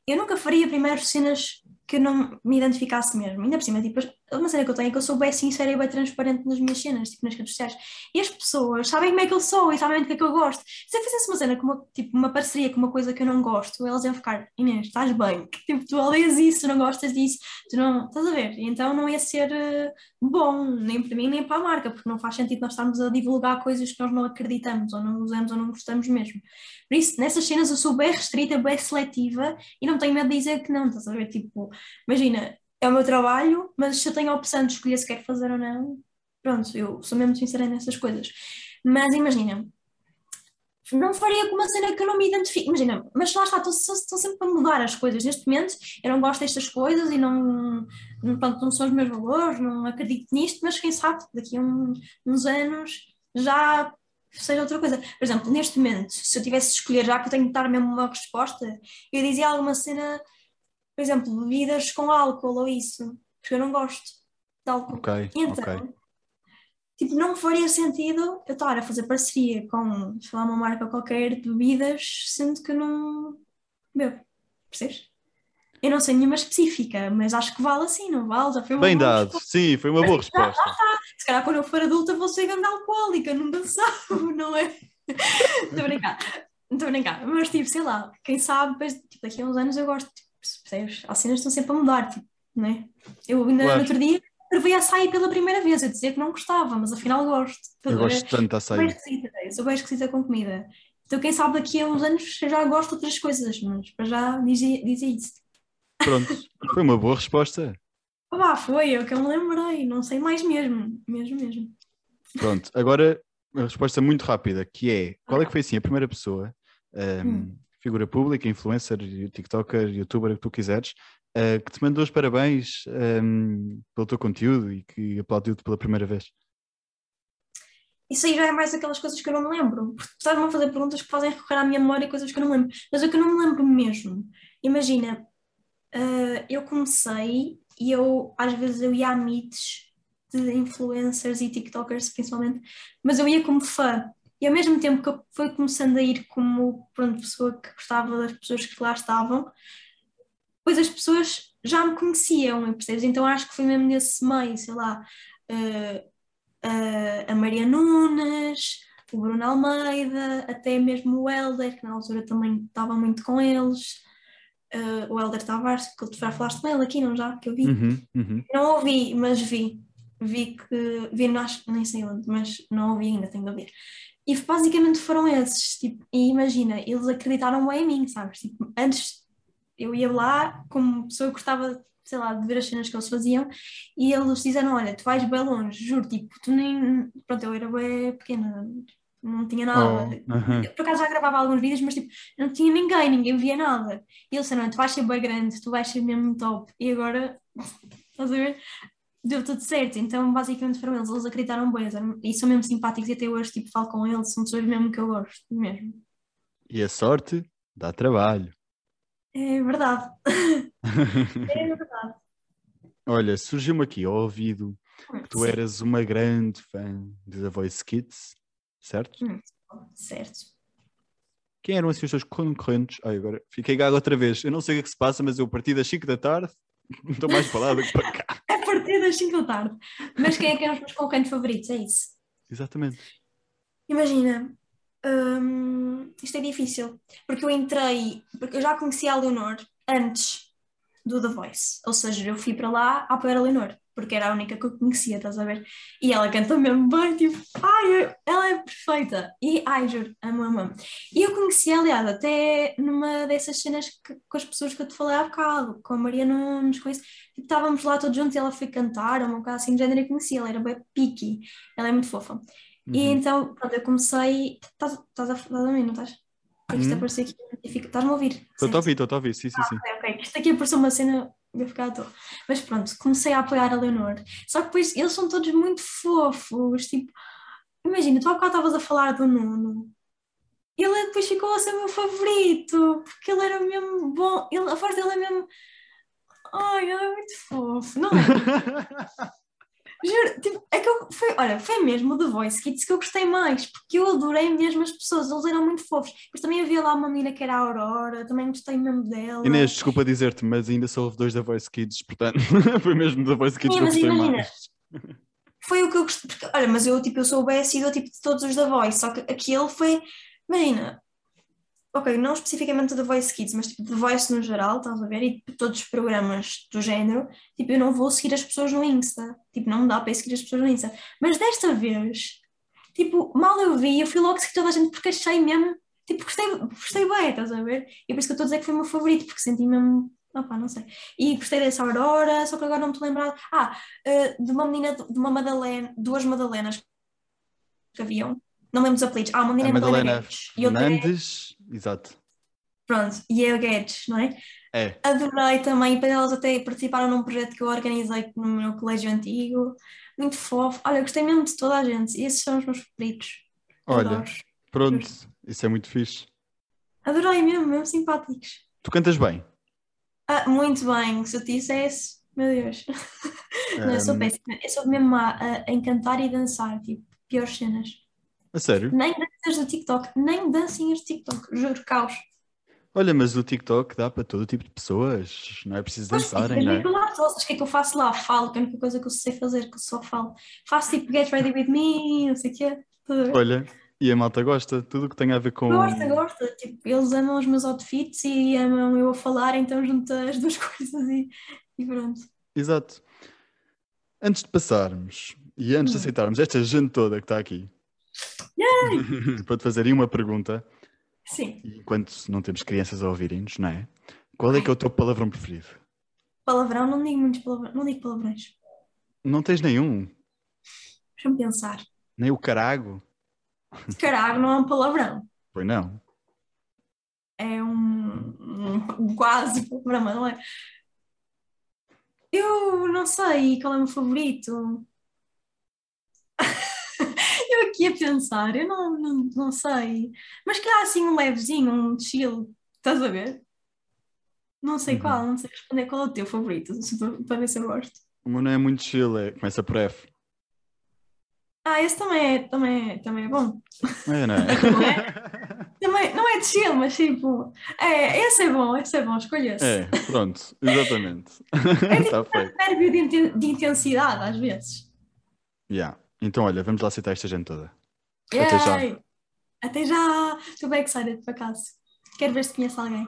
Speaker 1: eu nunca faria primeiro cenas que eu não me identificasse mesmo. Ainda por cima, tipo, uma cena que eu tenho é que eu sou bem sincera e bem transparente nas minhas cenas, tipo, nas redes sociais. E as pessoas sabem como é que eu sou e sabem do que é que eu gosto. Se eu fizesse uma cena com uma, tipo, uma parceria com uma coisa que eu não gosto, elas iam ficar, Inês, estás bem? Tipo, tu odeias isso, não gostas disso, tu não. Estás a ver? E então não ia ser uh, bom, nem para mim, nem para a marca, porque não faz sentido nós estarmos a divulgar coisas que nós não acreditamos, ou não usamos, ou não gostamos mesmo. Por isso, nessas cenas eu sou bem restrita, bem seletiva e não tenho medo de dizer que não, estás a ver? Tipo, imagina, é o meu trabalho, mas se eu tenho a opção de escolher se quero fazer ou não, pronto, eu sou mesmo sincera nessas coisas. Mas imagina, não faria com uma cena que eu não me identifico. Imagina, mas lá está, estou, estou sempre a mudar as coisas. Neste momento, eu não gosto destas coisas e não, não, pronto, não são os meus valores, não acredito nisto, mas quem sabe, daqui a um, uns anos já seja outra coisa. Por exemplo, neste momento, se eu tivesse de escolher, já que eu tenho de dar mesmo uma resposta, eu dizia alguma cena, por exemplo, bebidas com álcool ou isso, porque eu não gosto de álcool.
Speaker 2: Ok,
Speaker 1: E então,
Speaker 2: ok.
Speaker 1: tipo, não faria sentido eu estar a fazer parceria com, sei lá, uma marca qualquer de bebidas, sendo que não bebo, percebes? Eu não sei nenhuma específica, mas acho que vale assim, não vale? Já foi uma
Speaker 2: Bem
Speaker 1: boa
Speaker 2: dado.
Speaker 1: resposta.
Speaker 2: Sim, foi uma boa resposta.
Speaker 1: Se calhar quando eu for adulta vou ser grande alcoólica, se sabe, não é? Estou a brincar, estou a brincar, mas tipo, sei lá, quem sabe, depois, tipo, daqui a uns anos eu gosto, tipo, percebes? As cenas estão sempre a mudar, tipo, não é? Eu ainda
Speaker 2: Claro.
Speaker 1: no outro dia provei açaí pela primeira vez, eu dizia que não gostava, mas afinal gosto.
Speaker 2: Eu gosto tanto da
Speaker 1: Sou bem
Speaker 2: açaí.
Speaker 1: esquisita, eu sou bem esquisita com comida. Então quem sabe daqui a uns anos eu já gosto de outras coisas, mas para já dizia, dizia isso.
Speaker 2: Pronto, foi uma boa resposta.
Speaker 1: Ah, foi, é o que eu me lembrei, não sei mais mesmo, mesmo, mesmo.
Speaker 2: Pronto, agora uma resposta muito rápida, que é, qual é que foi assim a primeira pessoa, um,
Speaker 1: Hum.
Speaker 2: Figura pública, influencer, tiktoker, youtuber, o que tu quiseres, uh, que te mandou os parabéns um, pelo teu conteúdo e que aplaudiu-te pela primeira vez?
Speaker 1: Isso aí já é mais aquelas coisas que eu não me lembro. Estavam a fazer perguntas que fazem recorrer à minha memória coisas que eu não me lembro. Mas o que eu não me lembro mesmo. Imagina, ah, eu comecei e eu às vezes eu ia a meets de influencers e tiktokers principalmente, mas eu ia como fã. E ao mesmo tempo que eu fui começando a ir como pronto, pessoa que gostava das pessoas que lá estavam, depois as pessoas já me conheciam, percebes? Então acho que foi mesmo nesse meio, sei lá, ah, a- a Maria Nunes, o Bruno Almeida, até mesmo o Helder, que na altura também estava muito com eles, eh, o Helder Tavares, que tu já falaste com ele aqui, não já? Que eu vi.
Speaker 2: Uhum, uhum.
Speaker 1: Não ouvi, mas vi. Vi que. Vi, não acho, nem sei onde, mas não ouvi ainda, tenho de ouvir. E basicamente foram esses, tipo, e imagina, eles acreditaram bem em mim, sabes? Tipo, antes eu ia lá como pessoa que gostava, sei lá, de ver as cenas que eles faziam e eles disseram, olha, tu vais bem longe, juro, tipo, tu nem... Pronto, eu era bem pequena, não tinha nada.
Speaker 2: Oh, uhum.
Speaker 1: Eu, por acaso já gravava alguns vídeos, mas tipo, não tinha ninguém, ninguém via nada. E eles disseram, tu vais ser bem grande, tu vais ser mesmo top. E agora, estás a ver? Deu tudo certo. Então, basicamente foram eles, eles acreditaram bem e são mesmo simpáticos e até hoje, tipo, falo com eles, são pessoas mesmo que eu gosto, mesmo.
Speaker 2: E a sorte dá trabalho.
Speaker 1: É verdade. É verdade.
Speaker 2: Olha, surgiu-me aqui ao ouvido que tu
Speaker 1: Sim,
Speaker 2: eras uma grande fã de The Voice Kids, certo?
Speaker 1: Hum. Certo.
Speaker 2: Quem eram assim os teus concorrentes? Ai, agora fiquei gago outra vez. Eu não sei o que é que se passa, mas eu a partir das 5 da tarde não estou mais para lá do que para cá.
Speaker 1: A partir das 5 da tarde. Mas quem é que eram os meus concorrentes favoritos? É isso.
Speaker 2: Exatamente.
Speaker 1: Imagina, hum, isto é difícil, porque eu entrei, porque eu já conhecia a Leonor antes do The Voice, ou seja, eu fui para lá a apoiar a Leonor, porque era a única que eu conhecia, estás a ver? E ela canta mesmo bem, tipo, ai, ela é perfeita. E, ai, juro, amo, amo. E eu conheci, aliás, até numa dessas cenas que, com as pessoas que eu te falei há bocado, com a Maria Nunes, com isso. Tipo, estávamos lá todos juntos e ela foi cantar, uma coisa assim de género, e conheci, ela era bem picky, ela é muito fofa. E
Speaker 2: Uhum.
Speaker 1: então, pronto, eu comecei. Estás estás a falar de mim, não estás? Isto
Speaker 2: Hum.
Speaker 1: apareceu aqui e. Estás-me a ouvir?
Speaker 2: Estou a ouvir, estou a ouvir, sim, sim, sim.
Speaker 1: Ok, ok. Isto aqui apareceu uma cena, eu ficar à toa. Mas pronto, comecei a apoiar a Leonor. Só que depois eles são todos muito fofos. Tipo, imagina, tu há bocado estavas a falar do Nuno. Ele depois ficou a ser meu favorito, porque ele era mesmo bom. Ele, a voz dele é mesmo. Ai, ele é muito fofo. Não é? Juro, tipo, é que eu, foi, olha, foi mesmo o The Voice Kids que eu gostei mais, porque eu adorei mesmo as pessoas, eles eram muito fofos. Mas também havia lá uma menina que era a Aurora, também gostei mesmo dela.
Speaker 2: Inês, desculpa dizer-te, mas ainda só houve dois da Voice Kids, portanto, foi mesmo da Voice Kids
Speaker 1: Sim,
Speaker 2: que eu gostei
Speaker 1: imagina,
Speaker 2: mais.
Speaker 1: Foi o que eu gostei, porque, olha, mas eu, tipo, eu sou o BSI do tipo de todos os da Voice, só que aquele foi, imagina, ok, não especificamente da Voice Kids, mas tipo de Voice no geral, estás a ver? E tipo, todos os programas do género, tipo, eu não vou seguir as pessoas no Insta, tipo, não me dá para eu seguir as pessoas no Insta. Mas desta vez, tipo, mal eu vi, eu fui logo seguir toda a gente porque achei mesmo, tipo, gostei, gostei bem, estás a ver? E por isso que eu estou a dizer que foi o meu favorito, porque senti mesmo, opá, não sei. E gostei dessa Aurora, só que agora não me estou a lembrar. Ah, eh, de uma menina, de uma Madalena, duas Madalenas que haviam. Não lembro dos apelidos. Ah, uma menina
Speaker 2: A
Speaker 1: Madalena
Speaker 2: Madalena.
Speaker 1: E outra é,
Speaker 2: Mendes, exato.
Speaker 1: pronto, e é a Guedes, não é?
Speaker 2: É,
Speaker 1: Adorei também, para elas até participaram num projeto que eu organizei no meu colégio antigo. Muito fofo. Olha, gostei mesmo de toda a gente. E esses são os meus favoritos.
Speaker 2: olha,
Speaker 1: Adoro.
Speaker 2: pronto, isso é muito fixe.
Speaker 1: Adorei mesmo, mesmo simpáticos.
Speaker 2: Tu cantas bem.
Speaker 1: Ah, muito bem, se eu te dissesse, meu Deus. Não, eu sou péssima. Eu sou mesmo má a, em cantar e dançar, tipo, piores cenas.
Speaker 2: A sério?
Speaker 1: Nem danças do TikTok, nem dancinhas do TikTok, juro, caos.
Speaker 2: Olha, mas o TikTok dá para todo tipo de pessoas, não é preciso
Speaker 1: Mas
Speaker 2: dançarem,
Speaker 1: tipo,
Speaker 2: não é?
Speaker 1: lá, o que é que eu faço lá? Falo, que é a única coisa que eu sei fazer, que eu só falo. Faço tipo get ready with me, não sei o quê.
Speaker 2: Olha, e a malta gosta, tudo o que tem a ver com.
Speaker 1: Gosta, gosta. Tipo, eles amam os meus outfits e amam eu a falar, então junto as duas coisas e, e pronto.
Speaker 2: Exato. Antes de passarmos e antes de
Speaker 1: Hum.
Speaker 2: aceitarmos esta gente toda que está aqui, para te fazer aí uma pergunta,
Speaker 1: Sim,
Speaker 2: enquanto não temos crianças a ouvirem-nos, não é? Qual é que é o teu palavrão preferido?
Speaker 1: palavrão, não digo muitos palavrões, não digo palavrões.
Speaker 2: Não tens nenhum?
Speaker 1: Deixa-me pensar.
Speaker 2: Nem o carago?
Speaker 1: Caralho, não é um palavrão.
Speaker 2: Pois não.
Speaker 1: É um, um quase palavrão, mas não é. Eu não sei qual é o meu favorito. Eu aqui a pensar, eu não, não, não sei. Mas que há assim um levezinho, um chill, estás a ver? Não sei
Speaker 2: Uhum.
Speaker 1: qual, não sei responder qual é o teu favorito, se para ver se eu gosto.
Speaker 2: O meu não é muito chill, é, começa por F.
Speaker 1: Ah, esse também é, também é, também é bom.
Speaker 2: É, não é?
Speaker 1: Não é? Também, não é de chill, mas tipo, é, esse é bom, esse é bom, escolha esse.
Speaker 2: É, pronto, exatamente. Está feito.
Speaker 1: Nervio de, inten- de intensidade, às vezes.
Speaker 2: Yeah. Então, olha, vamos lá aceitar esta gente toda. Até já.
Speaker 1: Yay! Até já! Estou bem excited, por acaso. Quero ver se conhece alguém.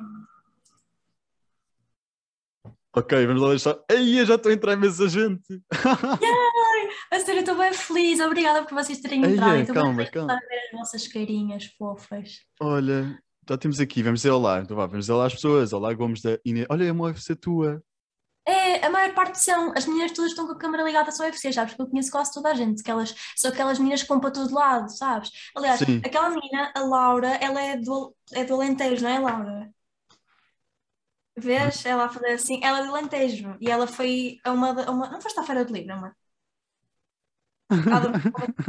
Speaker 2: Ok, vamos lá deixar. Ei, eu já estou a entrar imensa gente.
Speaker 1: A sério, estou bem feliz. Obrigada por vocês terem entrado. Estou bem
Speaker 2: calma,
Speaker 1: feliz
Speaker 2: calma.
Speaker 1: de ver as vossas carinhas fofas.
Speaker 2: Olha, já temos aqui, vamos dizer olá. Então vá, vamos dizer olá às pessoas. Olá, Gomes da Inês. Olha, é uma UFC tua.
Speaker 1: É, a maior parte são, as meninas todas estão com a câmera ligada só ao UFC, sabes? Porque eu conheço quase toda a gente, que elas, são aquelas meninas que vão para todo lado, sabes? Aliás,
Speaker 2: Sim.
Speaker 1: aquela menina, a Laura, ela é do, é do Alentejo, não é, Laura? Vês? Ela a fazer assim, ela é do Alentejo e ela foi a uma, a uma não foste à Feira do Livro, amor? Ela,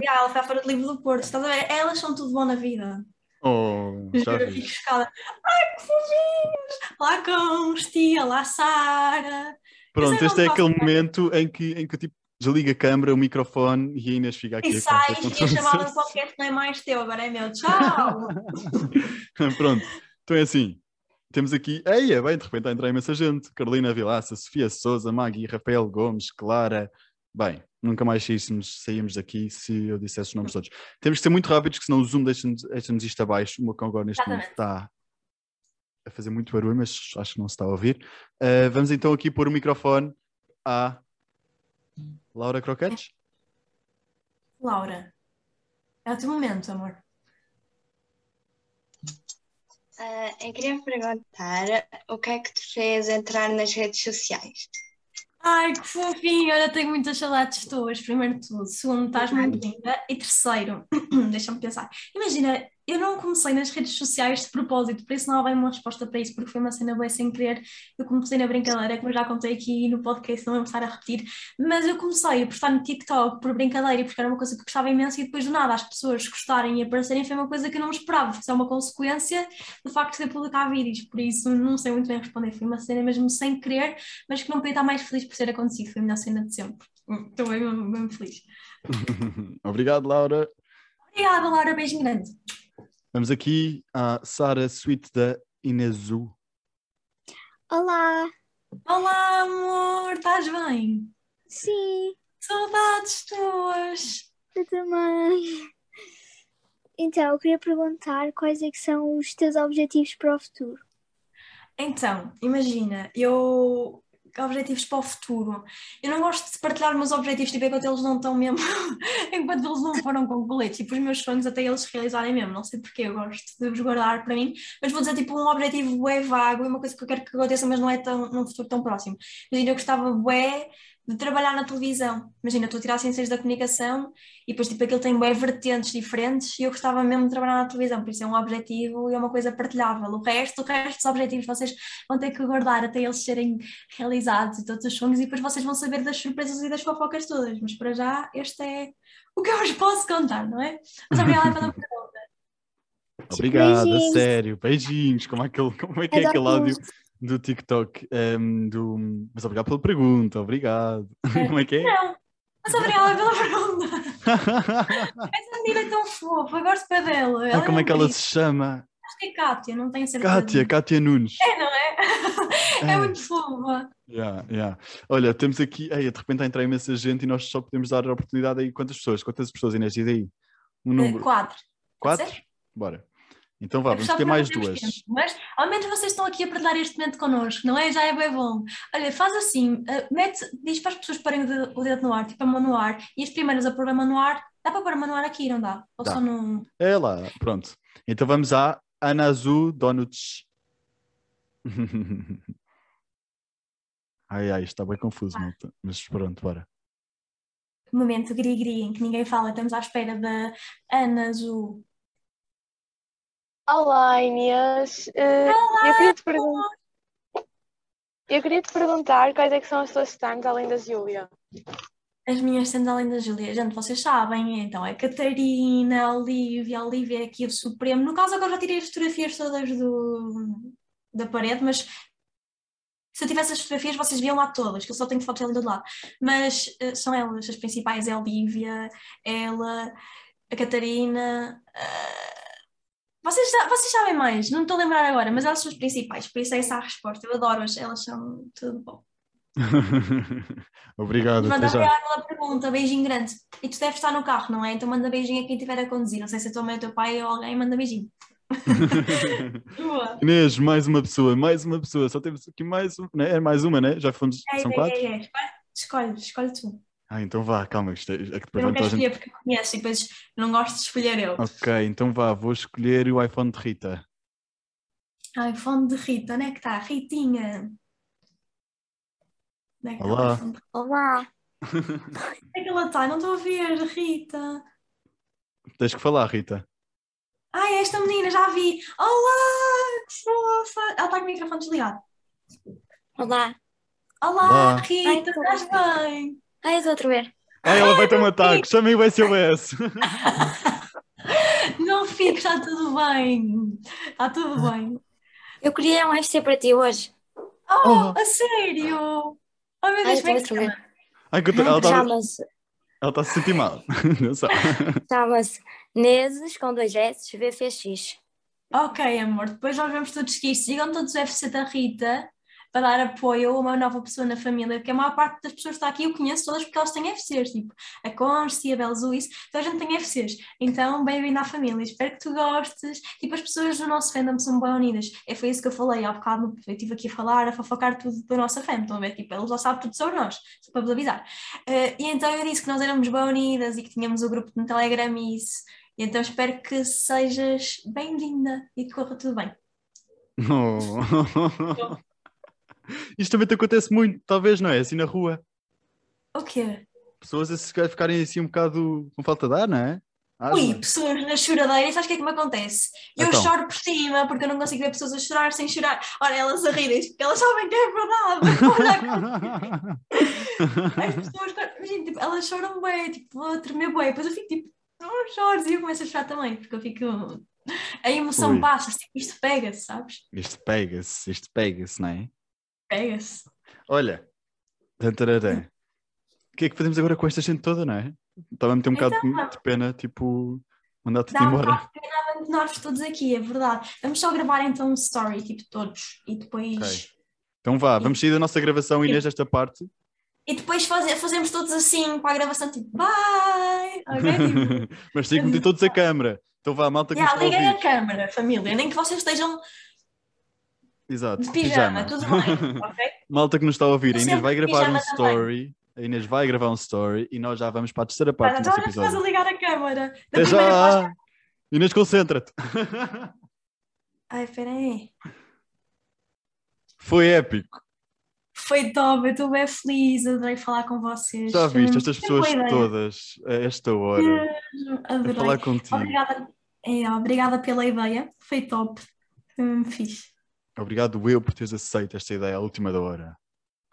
Speaker 1: ela foi à Feira do Livro do Porto, estás a ver? Elas são tudo bom na vida.
Speaker 2: Oh, já vi.
Speaker 1: Ai, que fofinhos! Lá com tia, lá Sara.
Speaker 2: Pronto,
Speaker 1: eu
Speaker 2: este é aquele momento em que, em que tipo, desliga a câmera, o microfone e a Inês fica aqui
Speaker 1: E
Speaker 2: contar
Speaker 1: e a chamada do podcast não é mais teu, agora é meu. Tchau!
Speaker 2: Pronto, então é assim. Temos aqui, eia, bem, de repente a entrar imensa gente. Carolina Vilaça, Sofia Souza, Magui, Rafael Gomes, Clara. Bem, nunca mais saíssemos, saímos daqui se eu dissesse os nomes todos. Temos que ser muito rápidos, que senão o Zoom deixa-nos deixa isto abaixo. O meu cão agora neste momento está a fazer muito barulho, mas acho que não se está a ouvir. Uh, vamos então aqui pôr o microfone à Laura Croquetes?
Speaker 1: Laura, é o teu momento, amor.
Speaker 4: Ah, eu queria perguntar o que é que te fez entrar nas redes sociais?
Speaker 1: Ai, que fofinho! Olha, tenho muitas saudades tuas, primeiro de tudo. Segundo, estás muito linda. E terceiro, deixa-me pensar. Imagina, eu não comecei nas redes sociais de propósito, por isso não há bem uma resposta para isso, porque foi uma cena bem sem querer. Eu comecei na brincadeira, como eu já contei aqui no podcast, não vou começar a repetir, mas eu comecei a postar no TikTok por brincadeira e porque era uma coisa que gostava imenso, e depois do nada as pessoas gostarem e aparecerem foi uma coisa que eu não esperava, porque isso é uma consequência do facto de eu publicar vídeos, por isso não sei muito bem responder. Foi uma cena mesmo sem querer, mas que não podia estar mais feliz por ter acontecido, foi a melhor cena de sempre. Estou bem, bem feliz.
Speaker 2: Obrigado, Laura.
Speaker 1: Obrigada, Laura, beijo grande.
Speaker 2: Vamos aqui à Sara Suite da Inezu.
Speaker 5: Olá!
Speaker 1: Olá, amor, estás bem?
Speaker 5: Sim,
Speaker 1: Saudades tuas!
Speaker 5: eu também. Então, eu queria perguntar quais é que são os teus objetivos para o futuro.
Speaker 1: Então, imagina, eu. Objetivos para o futuro. Eu não gosto de partilhar meus objetivos, tipo, enquanto eles não estão mesmo. enquanto eles não foram concluídos. Tipo, os meus sonhos até eles realizarem mesmo. Não sei porquê, eu gosto de os guardar para mim. Mas vou dizer, tipo, um objetivo é vago, é uma coisa que eu quero que aconteça, mas não é tão, num futuro tão próximo. Imagina, eu gostava, bué, de trabalhar na televisão. Imagina, estou a tirar Ciências da Comunicação e depois, tipo, aquilo tem bué vertentes diferentes e eu gostava mesmo de trabalhar na televisão, por isso é um objetivo e é uma coisa partilhável. O resto, o resto dos objetivos vocês vão ter que guardar até eles serem realizados e todos os sonhos e depois vocês vão saber das surpresas e das fofocas todas. Mas para já, este é o que eu vos posso contar, não é? Mas obrigada pela pergunta.
Speaker 2: Obrigado, a
Speaker 5: Beijinhos.
Speaker 2: sério. Beijinhos. Como é, aquele, como é que é aquele áudio do TikTok? Ehm, do... Mas obrigado pela pergunta, obrigado. Como é que é?
Speaker 1: Não, mas obrigada pela pergunta. Essa menina é tão fofa, gosto bem dela.
Speaker 2: Ah, como é que ela se chama?
Speaker 1: Acho que é Kátia, não tenho certeza.
Speaker 2: Kátia, Kátia Nunes.
Speaker 1: É, não é? É
Speaker 2: É.
Speaker 1: muito fofa.
Speaker 2: Yeah, yeah. Olha, temos aqui, ei, de repente a entrar imensa gente e nós só podemos dar a oportunidade aí. Quantas pessoas? Quantas pessoas, Inês? Diz aí. Um número.
Speaker 1: Eh, Quatro. Pode
Speaker 2: Quatro?
Speaker 1: ser?
Speaker 2: Bora. Então vá,
Speaker 1: Eu
Speaker 2: vamos ter mais duas.
Speaker 1: tempo, mas ao menos vocês estão aqui a partilhar este momento connosco, não é? Já é bem bom. Olha, faz assim, eh, mete, diz para as pessoas porem o dedo, o dedo no ar, tipo a mão no ar, e as primeiras a pôr a mão no ar, dá para pôr a mão no ar aqui, não dá? Ou
Speaker 2: Dá.
Speaker 1: só no.
Speaker 2: É lá, pronto. Então vamos à Ana Azul Donuts. ai ai, está bem confuso, malta. mas pronto, bora.
Speaker 1: momento gri-gri em que ninguém fala, estamos à espera da Ana Azul.
Speaker 6: Olá, Inês. Eh, eu queria te perguntar. Eu queria te perguntar quais é que são as tuas stands além da Júlia.
Speaker 1: As minhas sendo além da Júlia, gente, vocês sabem, então é Catarina, a Olivia, a Olivia é aqui o Supremo. No caso, agora já tirei as fotografias todas do, da parede, mas se eu tivesse as fotografias, vocês viam lá todas, que eu só tenho fotos ali do lado. Mas eh, são elas, as principais, é a Olivia, ela, a Catarina. eh, vocês, sa- vocês sabem mais, não estou a lembrar agora, mas elas são as principais, por isso é essa a resposta. Eu adoro-as, elas são tudo bom.
Speaker 2: Obrigado,
Speaker 1: Manda
Speaker 2: já.
Speaker 1: obrigada pela pergunta, beijinho grande. E tu deves estar no carro, não é? Então manda beijinho a quem estiver a conduzir. Não sei se é a tua mãe, o teu pai ou alguém, manda beijinho.
Speaker 2: Inês, mais uma pessoa, mais uma pessoa. Só temos aqui mais uma, né? É mais uma, né? Já fomos,
Speaker 1: É,
Speaker 2: são
Speaker 1: é,
Speaker 2: quatro?
Speaker 1: é, é. Escolhe, escolhe tu.
Speaker 2: Ah, então vá, calma, isto é, é que
Speaker 1: Eu
Speaker 2: depois
Speaker 1: não
Speaker 2: vai
Speaker 1: quero
Speaker 2: a gente...
Speaker 1: escolher porque eu conheço e depois não gosto de escolher eu.
Speaker 2: Ok, então vá, vou escolher o iPhone de Rita.
Speaker 1: Ai, fone de Rita, onde é que está? Ritinha. Onde é que está o
Speaker 2: Olá.
Speaker 1: iPhone de-
Speaker 5: Olá!
Speaker 1: Onde é que ela está? Não estou a ver, Rita.
Speaker 2: Tens que falar, Rita.
Speaker 1: Ai, é esta menina, já vi. Olá, que fofa. Ela está com o microfone desligado.
Speaker 5: Olá!
Speaker 1: Olá,
Speaker 2: Olá.
Speaker 1: Rita,
Speaker 5: Ai,
Speaker 1: estás bem?
Speaker 5: Ai, eu estou outra vez.
Speaker 2: Ah, ela vai ter um ataque, chamem o SOS.
Speaker 1: Não fiques, está tudo bem. Está tudo bem.
Speaker 5: Eu queria um FC para ti hoje.
Speaker 1: Oh,
Speaker 2: Oh.
Speaker 1: a sério? Oh meu
Speaker 5: Ai,
Speaker 1: Deus, como é que chama?
Speaker 2: Ai, que ela está
Speaker 5: Chama-se
Speaker 2: ela tá a se sentir mal.
Speaker 5: Chama-se Neses com dois S, VFX.
Speaker 1: Ok, amor, depois nós vamos todos seguir. Sigam todos o FC da Rita. Para dar apoio a uma nova pessoa na família, porque a maior parte das pessoas que está aqui eu conheço todas porque elas têm FCs, tipo a Consti, a Belzu, isso, toda a gente tem FCs. Então, bem-vindo à família, espero que tu gostes. Tipo, as pessoas do nosso fandom são bem unidas. É, foi isso que eu falei há bocado, eu estive aqui a falar, a fofocar tudo da nossa fandom, estão a ver? Tipo, eles já sabem tudo sobre nós, só para vos avisar. Uh, e então eu disse que nós éramos bem unidas e que tínhamos o grupo no Telegram e isso. E então espero que sejas bem-vinda e que corra tudo bem.
Speaker 2: Oh. Isto também te acontece muito, talvez, não é? Assim na rua.
Speaker 1: O quê?
Speaker 2: Pessoas a ficarem assim um bocado com falta de ar, não é? Ah,
Speaker 1: Ui,
Speaker 2: não
Speaker 1: pessoas na choradeira, sabes o que é que me acontece? Eu
Speaker 2: Então.
Speaker 1: choro por cima porque eu não consigo ver pessoas a chorar sem chorar. Ora, elas a rirem porque elas sabem que é verdade. As pessoas, imagina, tipo, elas choram bem, tipo, vou tremer bem, depois eu fico tipo, não chores, e eu começo a chorar também, porque eu fico. A emoção
Speaker 2: Ui.
Speaker 1: passa, tipo, isto pega-se, sabes?
Speaker 2: Isto pega-se, isto pega-se, não é?
Speaker 1: Pega-se.
Speaker 2: Olha, tantararã. o que é que fazemos agora com esta gente toda, não é? Estava a meter um bocado
Speaker 1: Então,
Speaker 2: de pena, tipo, mandar-te
Speaker 1: Dá
Speaker 2: embora.
Speaker 1: bocado de pena abandonar-vos todos aqui, é verdade. Vamos só gravar então um story, tipo, todos, e depois.
Speaker 2: Ok. Então vá, vamos sair da nossa gravação, Inês, desta parte.
Speaker 1: E depois faze- fazemos todos assim para a gravação, tipo, bye! Ok? Tipo,
Speaker 2: Mas tem que meter todos a câmara. Então vá, malta que nos
Speaker 1: yeah,
Speaker 2: está a
Speaker 1: liguem a
Speaker 2: ouvir.
Speaker 1: câmera, família, nem que vocês estejam
Speaker 2: Exato,
Speaker 1: de pijama, tudo bem, ok?
Speaker 2: Malta que nos está a ouvir, a Inês vai gravar um
Speaker 1: pijama também.
Speaker 2: story. A Inês vai gravar um story e nós já vamos para a terceira parte do
Speaker 1: então estás a ligar a câmera.
Speaker 2: Até já! Inês, concentra-te.
Speaker 1: Ai, espera aí.
Speaker 2: Foi épico.
Speaker 1: Foi top, eu estou bem feliz, adorei falar com vocês.
Speaker 2: Já viste estas pessoas todas a esta hora a
Speaker 1: Adorei.
Speaker 2: falar contigo.
Speaker 1: Obrigada, é, obrigada pela ideia, foi top. Foi mesmo fixe.
Speaker 2: Obrigado eu por teres aceito esta ideia à última da hora.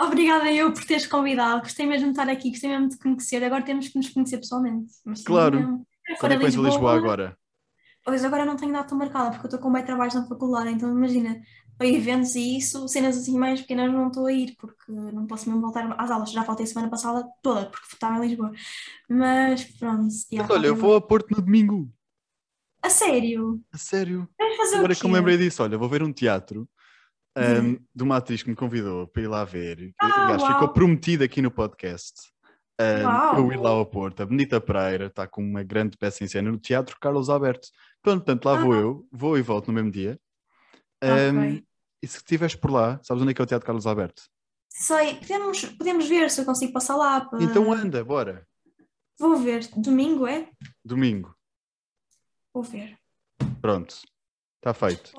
Speaker 1: Obrigada eu por teres convidado, gostei mesmo de estar aqui, gostei mesmo de te conhecer. Agora temos que nos conhecer pessoalmente. Mas
Speaker 2: Claro.
Speaker 1: não.
Speaker 2: Quando é que vens a Lisboa agora?
Speaker 1: Pois agora não tenho data marcada porque eu estou com bem trabalhos na faculdade, então imagina, para eventos e isso, cenas assim mais pequenas não estou a ir porque não posso mesmo voltar às aulas. Já faltei semana passada toda porque estava em Lisboa. Mas pronto,
Speaker 2: Mas olha, eu vou a Porto no domingo.
Speaker 1: A sério?
Speaker 2: A sério. Agora que eu me lembrei disso, olha, vou ver um teatro. Um, de uma atriz que me convidou para ir lá ver.
Speaker 1: Ah, uau.
Speaker 2: ficou prometido aqui no podcast. Um, eu ir lá ao Porto. A Benita Pereira está com uma grande peça em cena no Teatro Carlos Alberto. Pronto, portanto, lá vou
Speaker 1: Ah.
Speaker 2: eu, vou e volto no mesmo dia. Um,
Speaker 1: Ok.
Speaker 2: E se estiveres por lá, sabes onde é que é o Teatro Carlos Alberto?
Speaker 1: Sei, podemos, podemos ver se eu consigo passar lá. para-
Speaker 2: Então anda, bora.
Speaker 1: Vou ver. Domingo é?
Speaker 2: Domingo.
Speaker 1: Vou ver.
Speaker 2: Pronto. Está feito.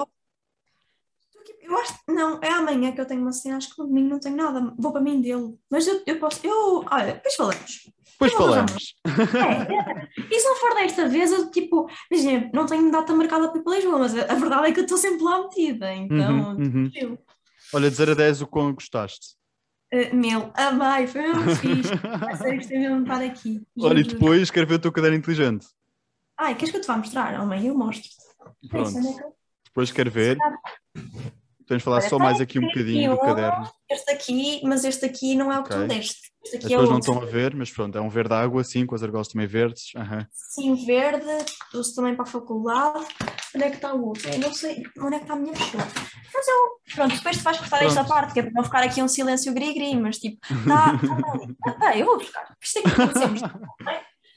Speaker 1: Eu acho não, é amanhã que eu tenho uma cena, acho que no domingo não tenho nada. Vou para mim dele. Mas eu, eu posso. Eu, olha, depois falamos.
Speaker 2: Depois falamos.
Speaker 1: É, é. E se não for desta vez, eu tipo, imagina, não tenho data marcada para ir para Lisboa, mas a, a verdade é que eu estou sempre lá metida, então.
Speaker 2: Uhum, uhum.
Speaker 1: eu,
Speaker 2: Olha, de 0 a 10 o quão gostaste.
Speaker 1: eh, meu, amai, foi mesmo fixe. A sério, gostei mesmo de estar aqui.
Speaker 2: Olha, e depois quero ver o teu caderno inteligente.
Speaker 1: Ai, queres que eu te vá mostrar? Homem, eu mostro-te.
Speaker 2: Pronto.
Speaker 1: Isso, é que
Speaker 2: Depois quero ver. Podemos falar
Speaker 1: Olha,
Speaker 2: só mais aqui um bocadinho do caderno.
Speaker 1: Este aqui, mas este aqui não é o que tu
Speaker 2: Ok.
Speaker 1: me deste. Este
Speaker 2: As
Speaker 1: aqui é
Speaker 2: pessoas não estão a ver, mas pronto, é um verde água, sim, com as argolas também verdes. Aham.
Speaker 1: Sim, verde, uso também para a faculdade. Onde é que está o outro? Eu não sei onde é que está a minha mochila. Mas eu, pronto, depois tu vais cortar esta
Speaker 2: Pronto.
Speaker 1: parte, que é para não ficar aqui um silêncio gri-gri, mas tipo, tá. Ah, pá, eu vou buscar. Isto aqui conhecemos.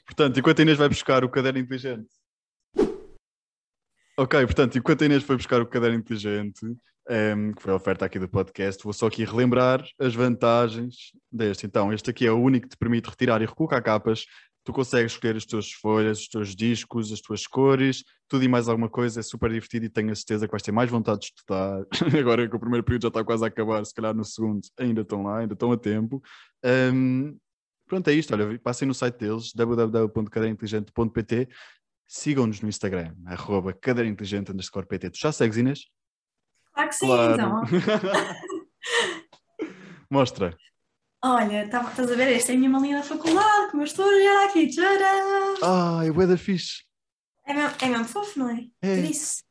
Speaker 2: Portanto, enquanto a Inês vai buscar o caderno inteligente. Ok, portanto, enquanto a Inês foi buscar o caderno inteligente, ehm, que foi a oferta aqui do podcast, vou só aqui relembrar as vantagens deste. Então, este aqui é o único que te permite retirar e recolocar capas. Tu consegues escolher as tuas folhas, os teus discos, as tuas cores, tudo e mais alguma coisa. É super divertido e tenho a certeza que vais ter mais vontade de estudar. Agora que o primeiro período já está quase a acabar, se calhar no segundo ainda estão lá, ainda estão a tempo. Ehm, Pronto, é isto. Olha, passem no site deles, www.caderninteligente.pt. Sigam-nos no Instagram, arroba caderninteligente underscore PT. Tu já segues, Inês?
Speaker 1: Claro que sim, então.
Speaker 2: Mostra.
Speaker 1: Olha, tá- estás a ver? Esta é a minha malinha da faculdade, como eu estou a olhar aqui. Tcharam!
Speaker 2: Ai, é da fixe.
Speaker 1: É mesmo, é mesmo fofo, não é?
Speaker 2: É.
Speaker 1: Por isso.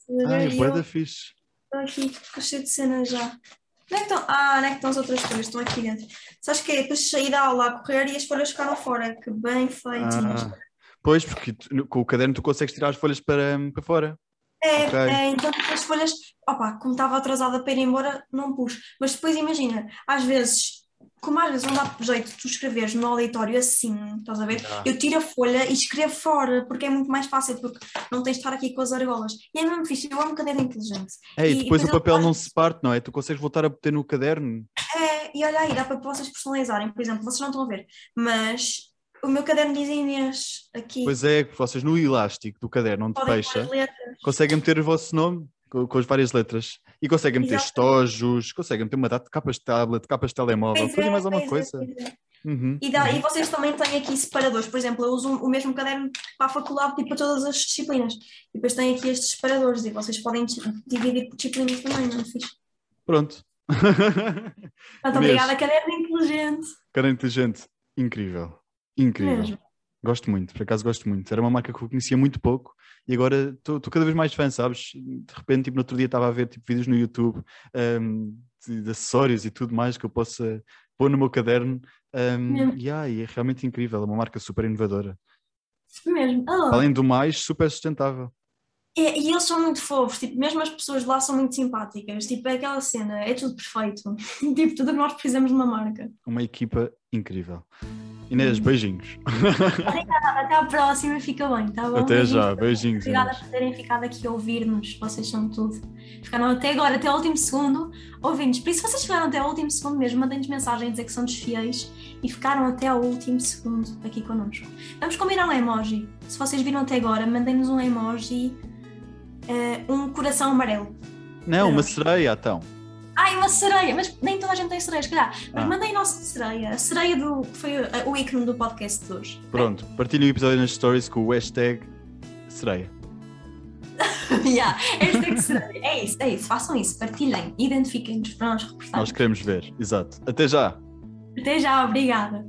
Speaker 1: Estás a ver?
Speaker 2: Ai, bué
Speaker 1: eu
Speaker 2: da fixe.
Speaker 1: Estou aqui, estou cheio de cenas já. Onde é que estão? Ah, onde é que estão as outras folhas? Estão aqui dentro. Sabes que é? Depois saí da aula a correr e as folhas ficaram fora. Que bem feitinhas.
Speaker 2: Ah, pois, porque tu- com o caderno tu consegues tirar as folhas para, para fora.
Speaker 1: é,
Speaker 2: ok.
Speaker 1: é, então as folhas, opa, como estava atrasada para ir embora, não pus. Mas depois imagina, às vezes, como às vezes não dá jeito de tu escreveres no auditório assim, estás a ver?
Speaker 2: Ah.
Speaker 1: Eu tiro a folha e escrevo fora, porque é muito mais fácil, porque não tens de estar aqui com as argolas. E é mesmo fixe, eu amo caderno inteligente.
Speaker 2: É, e
Speaker 1: E-
Speaker 2: depois
Speaker 1: e
Speaker 2: o
Speaker 1: depois
Speaker 2: papel
Speaker 1: ele
Speaker 2: não se parte, não é? Tu consegues voltar a meter no caderno.
Speaker 1: É, e olha aí, dá para vocês personalizarem, por exemplo, vocês não estão a ver, mas o meu caderno diz Inês aqui.
Speaker 2: Pois é, vocês no elástico do caderno onde
Speaker 1: podem
Speaker 2: fecha, conseguem meter o vosso nome com, com as várias letras. E conseguem meter estojos, conseguem meter uma data de capas de tablet, capas de telemóvel, tudo
Speaker 1: é,
Speaker 2: mais alguma
Speaker 1: é,
Speaker 2: coisa.
Speaker 1: é.
Speaker 2: Uhum,
Speaker 1: E, dá-
Speaker 2: uhum.
Speaker 1: e vocês também têm aqui separadores, por exemplo, eu uso o mesmo caderno para a faculdade e para todas as disciplinas. E depois tem aqui estes separadores e vocês podem di- dividir por disciplinas também, não é fixe?
Speaker 2: Pronto. Inês.
Speaker 1: obrigada, caderno inteligente.
Speaker 2: Cara inteligente, incrível. Incrível.
Speaker 1: Mesmo.
Speaker 2: Gosto muito, por acaso gosto muito. Era uma marca que eu conhecia muito pouco e agora estou cada vez mais fã, sabes? De repente, tipo, no outro dia estava a ver tipo, vídeos no YouTube ahm, de, de acessórios e tudo mais que eu possa pôr no meu caderno.
Speaker 1: Mesmo.
Speaker 2: e ai, é realmente incrível, é uma marca super inovadora.
Speaker 1: Mesmo. Ah,
Speaker 2: Além do mais, super sustentável.
Speaker 1: e, e eles são muito fofos, tipo, mesmo as pessoas de lá são muito simpáticas. Tipo, é aquela cena, é tudo perfeito. tipo, tudo o que nós precisamos de uma marca.
Speaker 2: Uma equipa incrível. Inês, beijinhos.
Speaker 1: Até à próxima, fica bem, tá bom?
Speaker 2: Até
Speaker 1: Beijinhos
Speaker 2: já, beijinhos.
Speaker 1: Obrigada
Speaker 2: Inês.
Speaker 1: por terem ficado aqui a ouvir-nos, vocês são tudo. Ficaram até agora, até o último segundo, ouvindo-nos. Por isso, vocês ficaram até o último segundo mesmo, mandem-nos mensagem a dizer que são dos fiéis e ficaram até o último segundo aqui connosco. Vamos combinar um emoji. Se vocês viram até agora, mandem-nos um emoji, eh, um coração amarelo.
Speaker 2: Não, uma sereia, então.
Speaker 1: Ai, uma sereia, mas nem toda a gente tem sereias, calhar. Mas
Speaker 2: Ah.
Speaker 1: mandem a nossa sereia, a sereia do, que foi o ícone do podcast de hoje.
Speaker 2: Pronto, partilhem o episódio nas stories com o hashtag sereia.
Speaker 1: yeah, hashtag sereia. É isso, é isso, façam isso, partilhem, identifiquem-nos para nós reportarmos.
Speaker 2: Nós queremos ver, exato. Até já!
Speaker 1: Até já, obrigada.